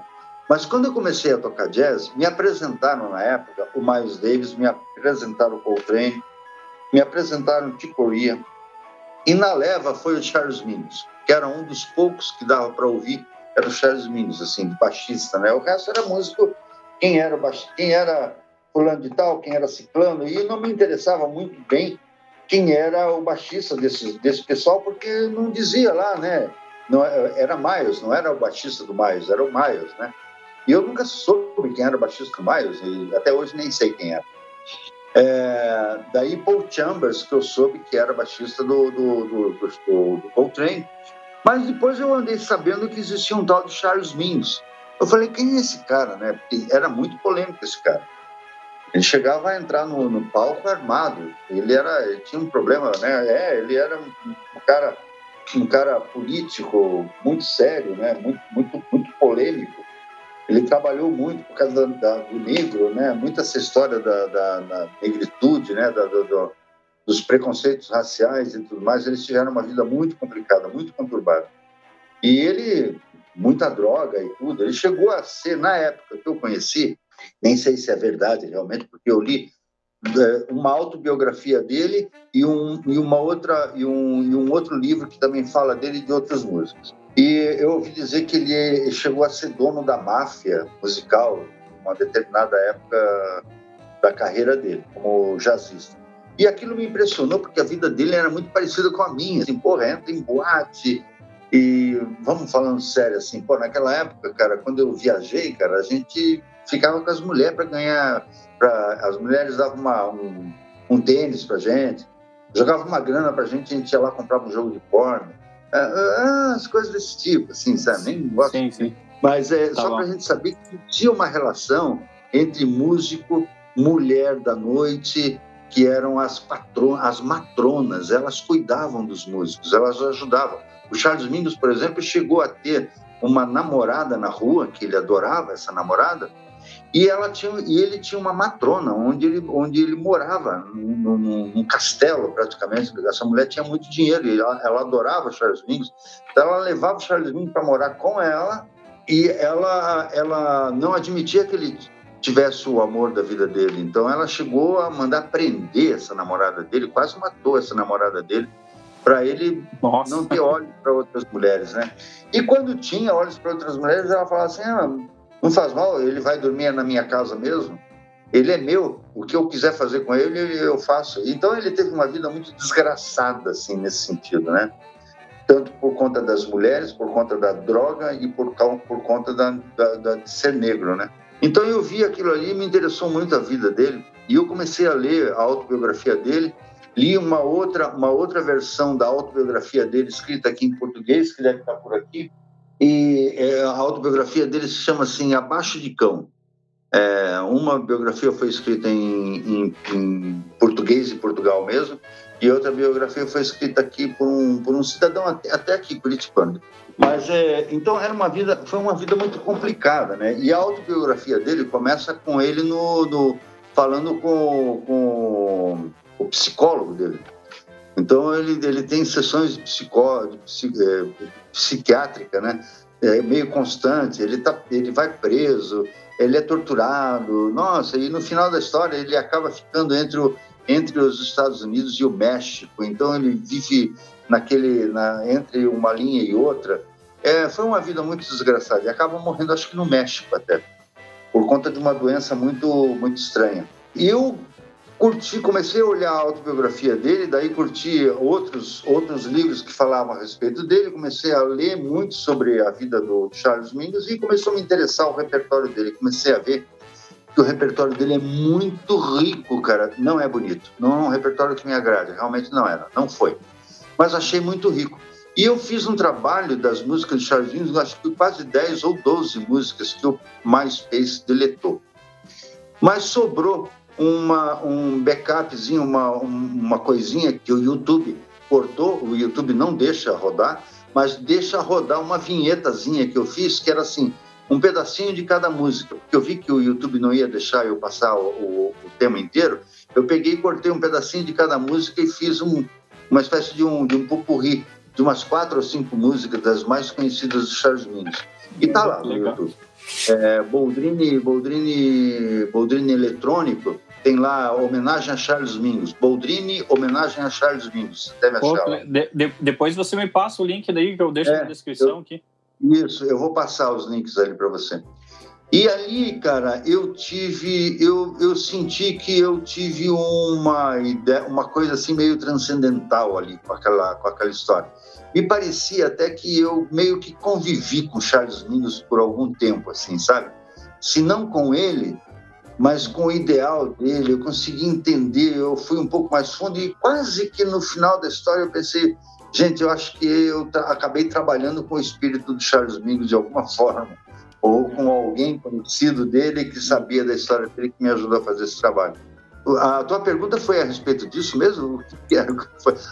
Mas quando eu comecei a tocar jazz, me apresentaram na época o Miles Davis, me apresentaram o Coltrane, me apresentaram o Ticoria, e na leva foi o Charles Mingus que era um dos poucos que dava para ouvir, era o Charles Mingus, assim, de baixista, né? O resto era músico, quem era baixista, quem era fulano de tal, quem era ciclano, e não me interessava muito bem quem era o baixista desse, desse pessoal, porque não dizia lá, né? Não, era Miles, não era o baixista do Miles, era o Miles, né? E eu nunca soube quem era o baixista do Miles, e até hoje nem sei quem era. É, daí Paul Chambers, que eu soube que era baixista do, do, do, do, do Coltrane, mas depois eu andei sabendo que existia um tal de Charles Mingus. Eu falei, quem é esse cara, né? Porque era muito polêmico esse cara. Ele chegava a entrar no, no palco armado. Ele era, ele tinha um problema, né? É, ele era um, um cara, um cara político muito sério, né? Muito, muito, muito polêmico. Ele trabalhou muito por causa da, da, do negro, né? Muita essa história da, da, negritude, né? Da, do, dos preconceitos raciais e tudo mais, eles tiveram uma vida muito complicada, muito conturbada. E ele, muita droga e tudo, ele chegou a ser, na época que eu conheci, nem sei se é verdade realmente, porque eu li uma autobiografia dele e, um, e uma outra e um, e um outro livro que também fala dele e de outros músicos. E eu ouvi dizer que ele chegou a ser dono da máfia musical uma determinada época da carreira dele, como jazzista. E aquilo me impressionou porque a vida dele era muito parecida com a minha. Assim, porra, entra em boate e vamos falando sério assim, pô, naquela época, cara, quando eu viajei, cara, a gente ficava com as mulheres para ganhar, pra, as mulheres davam uma, um, um tênis pra gente, jogava uma grana pra gente, a gente ia lá comprava um jogo de porno. Ah, ah, as coisas desse tipo, assim, sabe? Nem gosto. Sim, sim. Mas é tá só para a gente saber que tinha uma relação entre músico, mulher da noite, que eram as, patronas, as matronas, elas cuidavam dos músicos, elas ajudavam. O Charles Mingus, por exemplo, chegou a ter uma namorada na rua, que ele adorava essa namorada, E, ela tinha, e ele tinha uma matrona, onde ele, onde ele morava, num, num, num castelo praticamente. Essa mulher tinha muito dinheiro, e ela, ela adorava Charles Mingus. Então ela levava o Charles Mingus para morar com ela, e ela, ela não admitia que ele tivesse o amor da vida dele. Então ela chegou a mandar prender essa namorada dele, quase matou essa namorada dele, para ele Nossa. não ter olhos para outras mulheres, né? E quando tinha olhos para outras mulheres, ela falava assim: ah, não faz mal, ele vai dormir na minha casa mesmo. Ele é meu, o que eu quiser fazer com ele, eu faço. Então ele teve uma vida muito desgraçada, assim, nesse sentido, né? Tanto por conta das mulheres, por conta da droga e por, por conta da, da, da, de ser negro, né? Então eu vi aquilo ali, me interessou muito a vida dele e eu comecei a ler a autobiografia dele. Li uma outra, uma outra versão da autobiografia dele escrita aqui em português, que deve estar por aqui, e é, a autobiografia dele se chama assim Abaixo de Cão. É, uma biografia foi escrita em, em, em, português em Portugal mesmo, e outra biografia foi escrita aqui por um, por um cidadão até, até aqui, curitibano. Mas é, então era uma vida, foi uma vida muito complicada, né? E a autobiografia dele começa com ele no, no falando com, com o psicólogo dele. Então ele, ele tem sessões de, psicó, de é, psiquiátrica, né? É meio constante. Ele tá, ele vai preso, ele é torturado. Nossa, e no final da história ele acaba ficando entre o, entre os Estados Unidos e o México. Então ele vive naquele na, entre uma linha e outra. É, foi uma vida muito desgraçada. E acaba morrendo, acho que no México até, por conta de uma doença muito muito estranha. E eu curti, comecei a olhar a autobiografia dele, daí curti outros outros livros que falavam a respeito dele, comecei a ler muito sobre a vida do Charles Mingus e começou a me interessar o repertório dele. Comecei a ver que o repertório dele é muito rico, cara. Não é bonito, não é um repertório que me agrade, realmente não era, não foi. Mas achei muito rico. E eu fiz um trabalho das músicas de Charles Mingus, acho que quase 10 ou 12 músicas que o MySpace deletou. Mas sobrou uma, um backupzinho, uma, uma coisinha que o YouTube cortou, o YouTube não deixa rodar, mas deixa rodar uma vinhetazinha que eu fiz, que era assim, um pedacinho de cada música. Porque eu vi que o YouTube não ia deixar eu passar o, o, o tema inteiro, eu peguei e cortei um pedacinho de cada música e fiz um, uma espécie de um, de um pupurri de umas quatro ou cinco músicas das mais conhecidas do Charles Mingus. E tá lá no YouTube. É, Boldrini, Boldrini, Boldrini Eletrônico, tem lá homenagem a Charles Mingus. Boldrini, homenagem a Charles Mingus. Deve achar. De, de, depois você me passa o link daí que eu deixo é, na descrição eu, aqui. Isso, eu vou passar os links ali para você. E ali, cara, eu tive, eu, eu senti que eu tive uma ideia, uma coisa assim meio transcendental ali com aquela, com aquela história. Me parecia até que eu meio que convivi com Charles Mingus por algum tempo, assim, sabe? Se não com ele, mas com o ideal dele, eu consegui entender, eu fui um pouco mais fundo e quase que no final da história eu pensei, gente, eu acho que eu tra acabei trabalhando com o espírito do Charles Mingus de alguma <laughs> forma, ou com alguém conhecido dele que sabia da história dele que me ajudou a fazer esse trabalho. A tua pergunta foi a respeito disso mesmo? <laughs>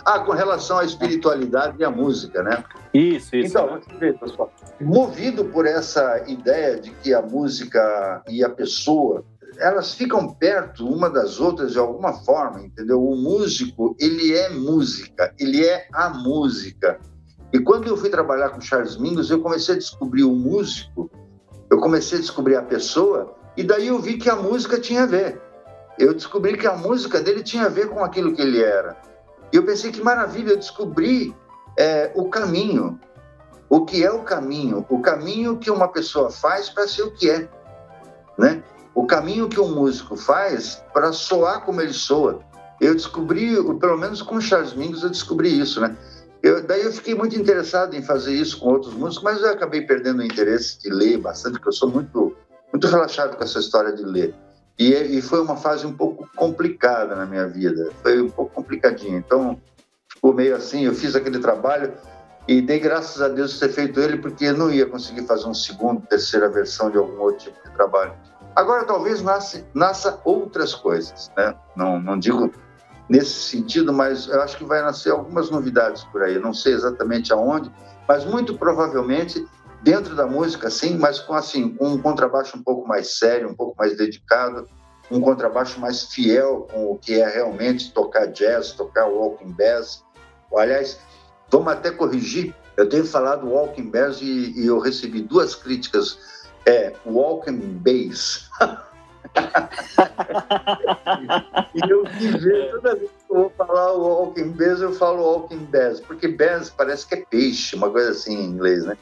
Ah, com relação à espiritualidade e à música, né? Isso, isso. Então, pessoal. Movido por essa ideia de que a música e a pessoa elas ficam perto uma das outras de alguma forma, entendeu? O músico, ele é música, ele é a música. E quando eu fui trabalhar com Charles Mingus, eu comecei a descobrir o músico, eu comecei a descobrir a pessoa, e daí eu vi que a música tinha a ver. Eu descobri que a música dele tinha a ver com aquilo que ele era. E eu pensei que maravilha, eu descobri é, o caminho. O que é o caminho? O caminho que uma pessoa faz para ser o que é, né? O caminho que um músico faz para soar como ele soa. Eu descobri, pelo menos com Charles Mingus, eu descobri isso, né? Eu, daí eu fiquei muito interessado em fazer isso com outros músicos, mas eu acabei perdendo o interesse de ler bastante, porque eu sou muito, muito relaxado com essa história de ler. E, e foi uma fase um pouco complicada na minha vida, foi um pouco complicadinha. Então, ficou meio assim, eu fiz aquele trabalho e dei graças a Deus ter feito ele, porque eu não ia conseguir fazer um segundo, terceira versão de algum outro tipo de trabalho. Agora, talvez nasce, nasça outras coisas, né? Não, não digo nesse sentido, mas eu acho que vai nascer algumas novidades por aí. Não sei exatamente aonde, mas muito provavelmente dentro da música, sim, mas com assim um contrabaixo um pouco mais sério, um pouco mais dedicado, um contrabaixo mais fiel com o que é realmente tocar jazz, tocar walking bass. Aliás, vamos até corrigir. Eu tenho falado walking bass e, e eu recebi duas críticas. É walking bass. <laughs> e eu ver, toda vez que eu vou falar walking bass, eu falo walking bass, porque bass parece que é peixe, uma coisa assim em inglês, né?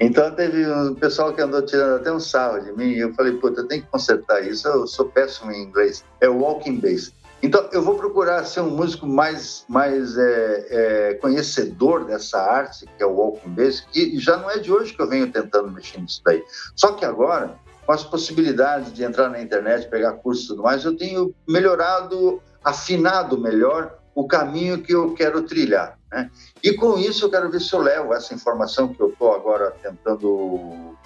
Então teve um pessoal que andou tirando até um sarro de mim, e eu falei, puta, eu tenho que consertar isso, eu sou péssimo em inglês. É walking bass. Então eu vou procurar ser um músico mais, mais é, é, conhecedor dessa arte, que é o walking bass, que já não é de hoje que eu venho tentando mexer nisso daí. Só que agora com as possibilidades de entrar na internet, pegar cursos e tudo mais, eu tenho melhorado, afinado melhor o caminho que eu quero trilhar. Né? E com isso eu quero ver se eu levo essa informação que eu estou agora tentando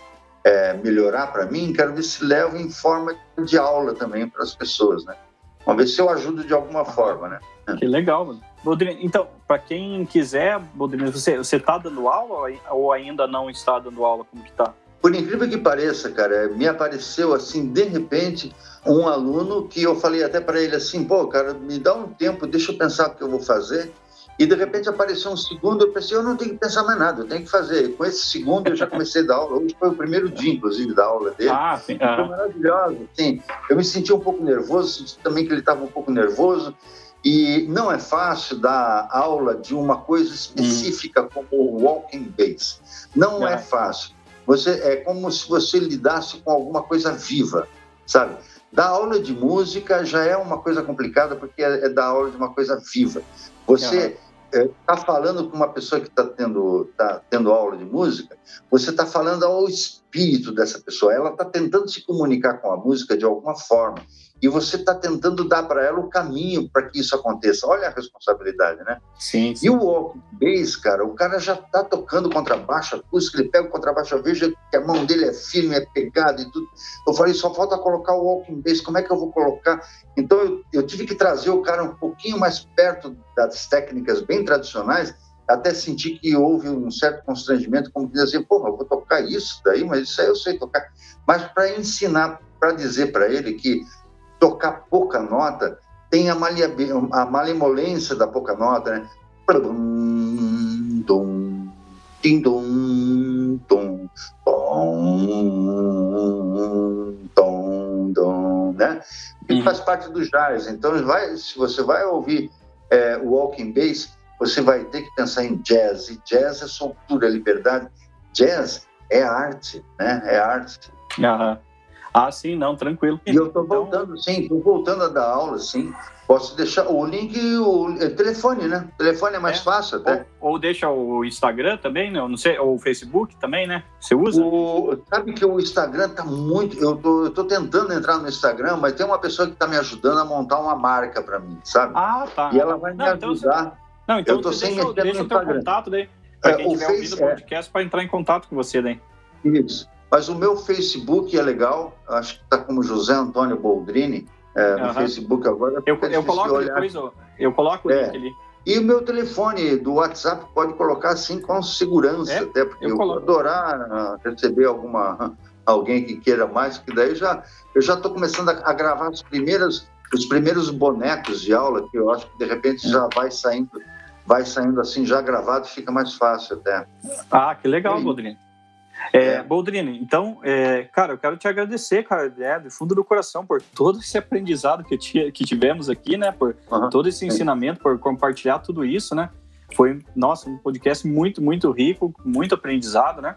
é, melhorar para mim, quero ver se levo em forma de aula também para as pessoas. Né? Vamos ver se eu ajudo de alguma forma. Né? Que legal, mano. Então, para quem quiser, Bodrino, você está dando aula ou ainda não está dando aula? Como que está? Por incrível que pareça, cara, me apareceu assim, de repente, um aluno que eu falei até para ele assim, pô, cara, me dá um tempo, deixa eu pensar o que eu vou fazer. E de repente apareceu um segundo, eu pensei, eu não tenho que pensar mais nada, eu tenho que fazer. Com esse segundo eu já comecei a dar aula. Hoje foi o primeiro dia, inclusive, da aula dele. Ah, sim. Foi maravilhoso. Sim, eu me senti um pouco nervoso, senti também que ele estava um pouco nervoso. E não é fácil dar aula de uma coisa específica hum. como o walking bass. Não é. é fácil. Você é como se você lidasse com alguma coisa viva, sabe? Dar aula de música já é uma coisa complicada porque é, é dar aula de uma coisa viva. Você está é, falando com uma pessoa que está tendo, tá tendo aula de música, você está falando ao espírito dessa pessoa. Ela está tentando se comunicar com a música de alguma forma e você está tentando dar para ela o caminho para que isso aconteça. Olha a responsabilidade, né? Sim, sim. E o walking bass, cara, o cara já está tocando contrabaixo acústico, ele pega o contrabaixo, eu vejo que a mão dele é firme, é pegada e tudo. Eu falei, só falta colocar o walking bass, como é que eu vou colocar? Então eu, eu tive que trazer o cara um pouquinho mais perto das técnicas bem tradicionais, até senti que houve um certo constrangimento, como dizer assim, porra, eu vou tocar isso daí, mas isso aí eu sei tocar. Mas para ensinar, para dizer para ele que tocar pouca nota tem a, malia, a malemolência da pouca nota, né? Dum, dum, tim, dum, dum, né? E uhum. faz parte do jazz. Então, vai, se você vai ouvir é, walking bass, você vai ter que pensar em jazz. E jazz é soltura, é liberdade. Jazz é arte, né? É arte. Uhum. Ah, sim, não, tranquilo. E eu estou então... voltando, sim, estou voltando a dar aula, sim. Posso deixar o link, o é, telefone, né? O telefone é mais é. fácil até. Ou, ou, deixa o Instagram também, né? Não sei, ou o Facebook também, né? Você usa? O, sabe que o Instagram tá muito. Eu tô, eu tô tentando entrar no Instagram, mas tem uma pessoa que está me ajudando a montar uma marca para mim, sabe? Ah, tá. E ela vai me então ajudar. Você... Não, então eu tô sem deixa, deixa o teu contato daí. É, quem tiver Face, ouvido o podcast, é... para entrar em contato com você daí. Isso. Mas o meu Facebook é legal, acho que está como José Antônio Boldrini é, no uhum. Facebook agora. Eu, eu coloco olhar. depois, eu coloco é. ali. E o meu telefone do WhatsApp pode colocar assim com segurança, é, até porque eu, eu vou adorar receber alguma alguém que queira mais, que daí já eu já estou começando a, a, gravar as primeiras os primeiros bonecos de aula que eu acho que de repente já vai saindo vai saindo assim já gravado, fica mais fácil até. Ah, que legal, Rodrigo. É, é. Boldrini, então, é, cara, eu quero te agradecer, cara, é, do fundo do coração, por todo esse aprendizado que, que tivemos aqui, né? Por uhum. todo esse ensinamento, por compartilhar tudo isso, né? Foi, nossa, um podcast muito, muito rico, muito aprendizado, né?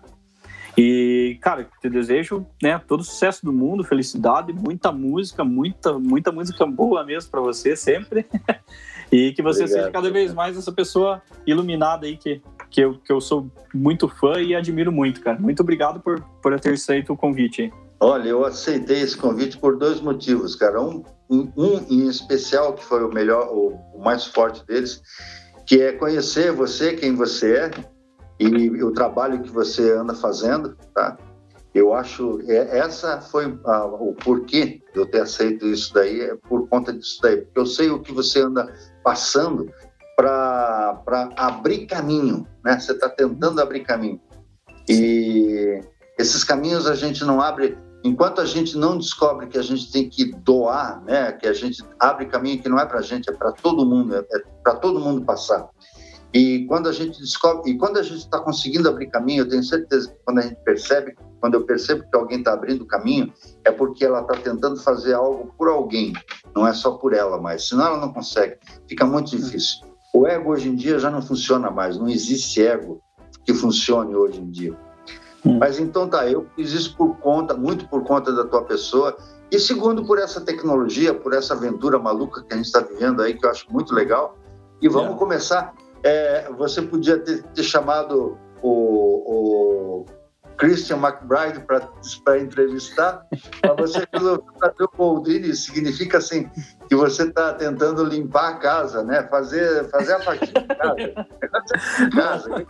E, cara, te desejo, né, todo o sucesso do mundo, felicidade, muita música, muita, muita música boa mesmo para você sempre. <laughs> e que você Obrigado, seja cada vez mais essa pessoa iluminada aí que, que, eu, que eu sou muito fã e admiro muito, cara. Muito obrigado por, por ter aceito o convite. Olha, eu aceitei esse convite por dois motivos, cara. Um, um, um em especial, que foi o melhor, o, o mais forte deles, que é conhecer você, quem você é, e o trabalho que você anda fazendo, tá? Eu acho é, essa foi a, o porquê de eu ter aceito isso daí é por conta disso daí, porque eu sei o que você anda passando para abrir caminho, né? Você está tentando abrir caminho. E esses caminhos a gente não abre enquanto a gente não descobre que a gente tem que doar, né, que a gente abre caminho que não é para a gente, é para todo mundo, é, é para todo mundo passar. E quando a gente descobre, e quando a gente está conseguindo abrir caminho, eu tenho certeza que quando a gente percebe, quando eu percebo que alguém está abrindo caminho, é porque ela está tentando fazer algo por alguém, não é só por ela mais. Senão ela não consegue, fica muito difícil. O ego hoje em dia já não funciona mais, não existe ego que funcione hoje em dia. Hum. Mas então tá, eu fiz isso por conta, muito por conta da tua pessoa, e segundo por essa tecnologia, por essa aventura maluca que a gente está vivendo aí, que eu acho muito legal. E vamos é. começar. É, você podia ter, ter chamado o, o, Christian McBride para entrevistar, mas você <laughs> resolveu fazer o Boldini, significa assim que você está tentando limpar a casa, né? Fazer, fazer a faxina de casa. casa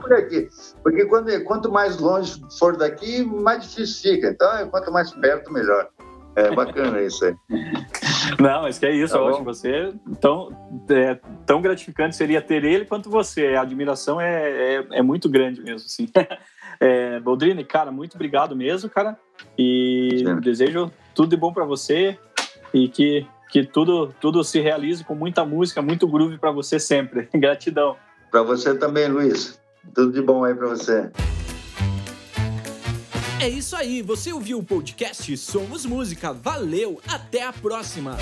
por aqui. Porque quando, quanto mais longe for daqui, mais difícil fica. Então, quanto mais perto, melhor. É bacana isso aí. <laughs> Não, mas que é isso, tá acho você tão, é, tão gratificante seria ter ele quanto você. A admiração é, é, é muito grande mesmo, assim. <laughs> É, Boldrini, cara, muito obrigado mesmo, cara. E Sim. desejo tudo de bom para você e que, que tudo, tudo se realize com muita música, muito groove para você sempre. <laughs> Gratidão. Para você também, Luiz. Tudo de bom aí para você. É isso aí, você ouviu o podcast Somos Música. Valeu, até a próxima.